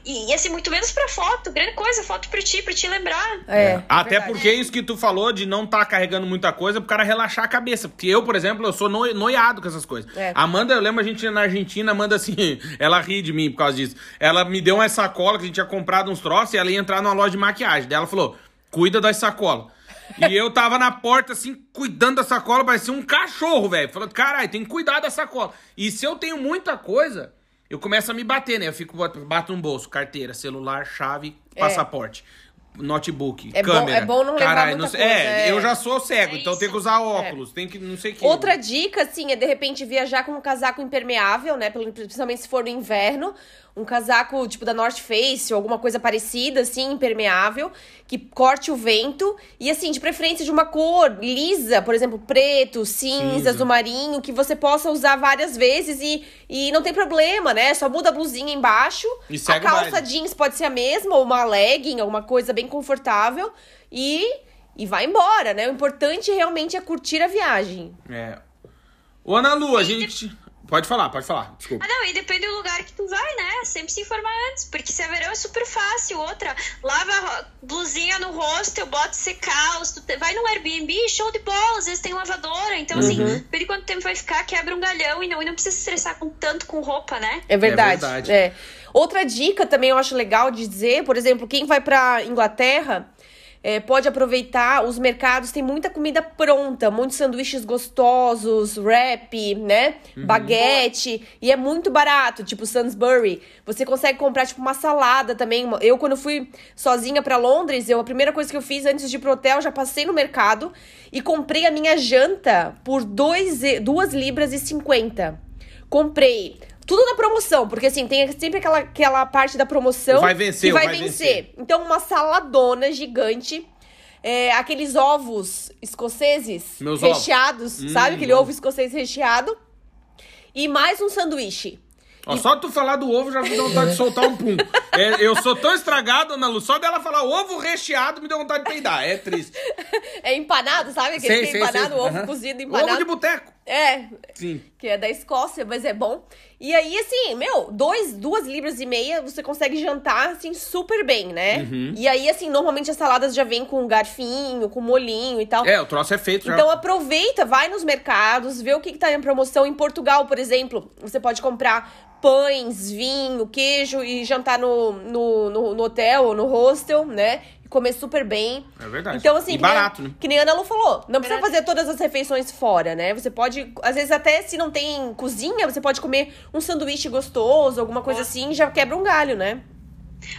E, e assim, muito menos pra foto. Grande coisa, foto pra ti, pra te lembrar. É, Até verdade. porque isso que tu falou de não estar carregando muita coisa pro cara relaxar a cabeça. Porque eu, por exemplo, eu sou noi- noiado com essas coisas. É. A Amanda, eu lembro a gente na Argentina, a Amanda assim, <laughs> ela ri de mim por causa disso. Ela me deu uma sacola que a gente tinha comprado uns troços e ela ia entrar numa loja de maquiagem. Daí ela falou: cuida das sacolas. E eu tava na porta, assim, cuidando da sacola, parecia um cachorro, velho. Falando, caralho, tem que cuidar da sacola. E se eu tenho muita coisa, eu começo a me bater, né? Eu fico, bato no bolso, carteira, celular, chave, É. passaporte. Notebook, É bom- câmera. é bom não levar Caralho, muita sei- é, coisa, é. eu já sou cego, É então tem que usar óculos, tem que não sei o que. Outra dica, assim, é de repente viajar com um casaco impermeável, né? Principalmente se for no inverno. Um casaco tipo da North Face ou alguma coisa parecida, assim, impermeável, que corte o vento. E, assim, de preferência de uma cor lisa, por exemplo, preto, cinza, Cinza. azul marinho, que você possa usar várias vezes e, e não tem problema, né? Só muda a blusinha embaixo. E a calça baile. jeans pode ser a mesma, ou uma legging, alguma coisa bem confortável. E, e vai embora, né? O importante realmente é curtir a viagem. É. Ô, Ana Lu, a gente. Pode falar, pode falar, desculpa. Ah, não, e depende do lugar que tu vai, né? Sempre se informar antes, porque se é verão é super fácil. Outra, lava blusinha no rosto, bota secar, se tu te- vai no Airbnb, show de bola, às vezes tem lavadora. Então, assim, Uhum. depende de quanto tempo vai ficar, quebra um galhão e não, e não precisa se estressar com tanto com roupa, né? É verdade. verdade. é. Outra dica também eu acho legal de dizer, por exemplo, quem vai pra Inglaterra é, pode aproveitar os mercados, tem muita comida pronta, muitos sanduíches gostosos, wrap, né? Baguete, e é muito barato, tipo Sainsbury. Você consegue comprar tipo uma salada também. Eu quando fui sozinha pra Londres, eu a primeira coisa que eu fiz antes de ir pro hotel, já passei no mercado e comprei a minha janta por 2 libras e 50. Comprei tudo na promoção, porque assim, tem sempre aquela, aquela parte da promoção Vai vencer, que vai, vai vencer. Então, uma saladona gigante. é, aqueles ovos escoceses Meus ovos. recheados, Hum, sabe? Aquele ovo. escocês recheado. E mais um sanduíche. Ó, só tu falar do ovo já me dá vontade de soltar um pum. <laughs> É, eu sou tão estragado, Ana Lu, só dela falar ovo recheado me deu vontade de peidar. É triste. <laughs> É empanado, sabe? Aquele Sei, que é sei, empanado, sei. ovo Aham. cozido empanado. Ovo de boteco. É, Sim. que é da Escócia, mas é bom. E aí, assim, meu, dois, duas libras e meia você consegue jantar, assim, super bem, né? Uhum. E aí, assim, normalmente as saladas já vêm com garfinho, com molhinho e tal. É, o troço é feito já. Então aproveita, vai nos mercados, vê o que, que tá em promoção. Em Portugal, por exemplo, você pode comprar pães, vinho, queijo e jantar no, no, no, no hotel ou no hostel, né? Comer super bem. É verdade. Então, assim, E que nem a- barato, né? Que nem a Ana Lu falou. Não precisa Barato. fazer todas as refeições fora, né? Você pode, às vezes, até se não tem cozinha, você pode comer um sanduíche gostoso, alguma coisa assim, já quebra um galho, né?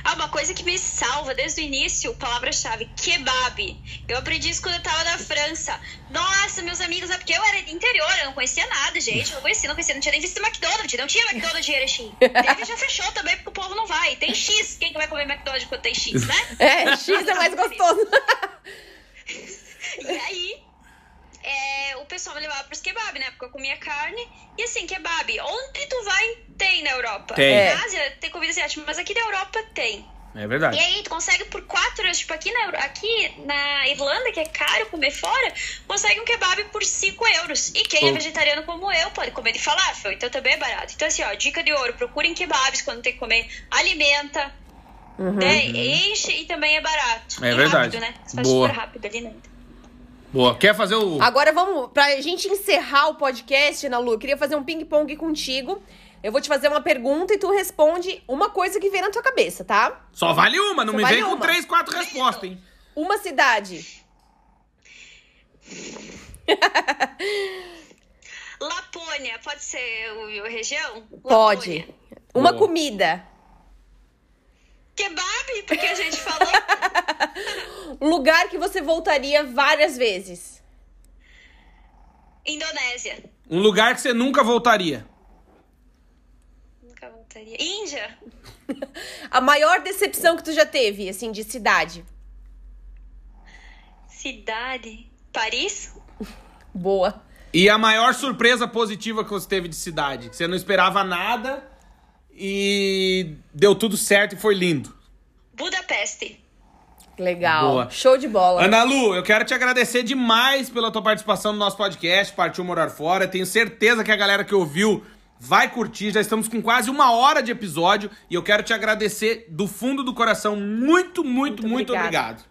Ah, uma coisa que me salva desde o início, palavra-chave, kebab. Eu aprendi isso quando eu tava na França. Nossa, meus amigos, é porque eu era de interior, eu não conhecia nada, gente. Eu não conhecia, não conhecia, não tinha nem visto McDonald's, não tinha McDonald's em Erechim. <laughs> Teve já fechou também, porque o povo não vai. Tem X, quem que vai comer McDonald's quando tem X, né? <laughs> É, X é mais gostoso. <laughs> E aí, é, o pessoal me levava pros kebab, né? Porque eu comia carne. E assim, kebab, onde tu vai, tem na Europa. Tem. É. Na Ásia tem comida asiática, mas aqui na Europa tem. É verdade. E aí, tu consegue por 4 euros, tipo, aqui na, aqui na Irlanda, que é caro comer fora, consegue um kebab por 5 euros. E quem é Pô. vegetariano como eu pode comer de falafel, então também é barato. Então, assim, ó, dica de ouro, procurem kebabs quando tem que comer, alimenta, né? Enche e também é barato. Uhum. É e verdade. rápido, né? Você faz Boa. super rápido ali, né? Boa. Quer fazer o. Agora vamos, pra gente encerrar o podcast, Ana Lu, eu queria fazer um ping-pong contigo. Eu vou te fazer uma pergunta e tu responde uma coisa que vem na tua cabeça, tá? Só vale uma, não Só me vale vem com uma. três, quatro respostas, hein? Uma cidade. <laughs> Lapônia, pode ser o, a região? Pode. Lapônia. Uma Boa. comida. Kebab, porque a gente falou. <laughs> Lugar que você voltaria várias vezes. Indonésia. Um lugar que você nunca voltaria. Nunca voltaria. Índia. <laughs> A maior decepção que tu já teve, assim, de cidade. Cidade. Paris. <laughs> Boa. E a maior surpresa positiva que você teve de cidade? Que você não esperava nada e deu tudo certo e foi lindo. Budapeste. Legal. Boa. Show de bola. Ana Lu, eu quero te agradecer demais pela tua participação no nosso podcast, Partiu Morar Fora. Tenho certeza que a galera que ouviu vai curtir. Já estamos com quase uma hora de episódio e eu quero te agradecer do fundo do coração. Muito, muito, muito, Muito obrigado.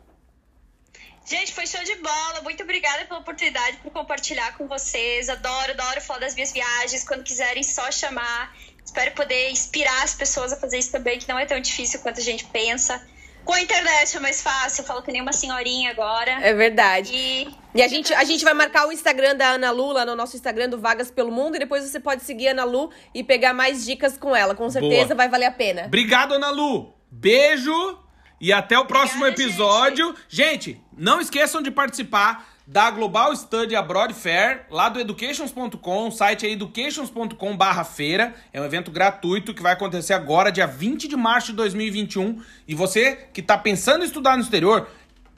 Gente, foi show de bola. Muito obrigada pela oportunidade por compartilhar com vocês. Adoro, adoro falar das minhas viagens. Quando quiserem, só chamar. Espero poder inspirar as pessoas a fazer isso também, que não é tão difícil quanto a gente pensa. Com a internet é mais fácil, eu falo que nem uma senhorinha agora. É verdade. E, E a gente, a gente vai marcar o Instagram da Ana Lu lá no nosso Instagram do Vagas pelo Mundo. E depois você pode seguir a Ana Lu e pegar mais dicas com ela. Com certeza Boa. vai valer a pena. Obrigado, Ana Lu. Beijo e até o próximo Obrigada, episódio. Gente. não esqueçam de participar da Global Study Abroad Fair, lá do educations.com, o site é educations.com barra feira. É um evento gratuito que vai acontecer agora, dia 20 de março de 2021. E você que está pensando em estudar no exterior,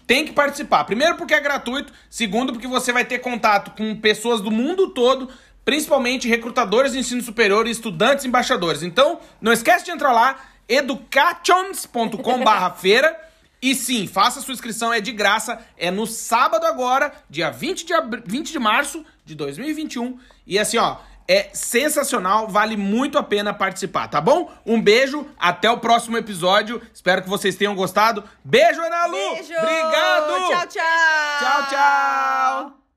tem que participar. Primeiro porque é gratuito, segundo porque você vai ter contato com pessoas do mundo todo, principalmente recrutadores de ensino superior e estudantes embaixadores. Então, não esquece de entrar lá, educations.com/feira. E sim, faça sua inscrição, é de graça, é no sábado agora, dia 20 de, abr- 20 de março de 2021. E assim, ó, é sensacional, vale muito a pena participar, tá bom? Um beijo, até o próximo episódio. Espero que vocês tenham gostado. Beijo, Ana Lu! Beijo! Obrigado! Tchau, tchau! Tchau, tchau!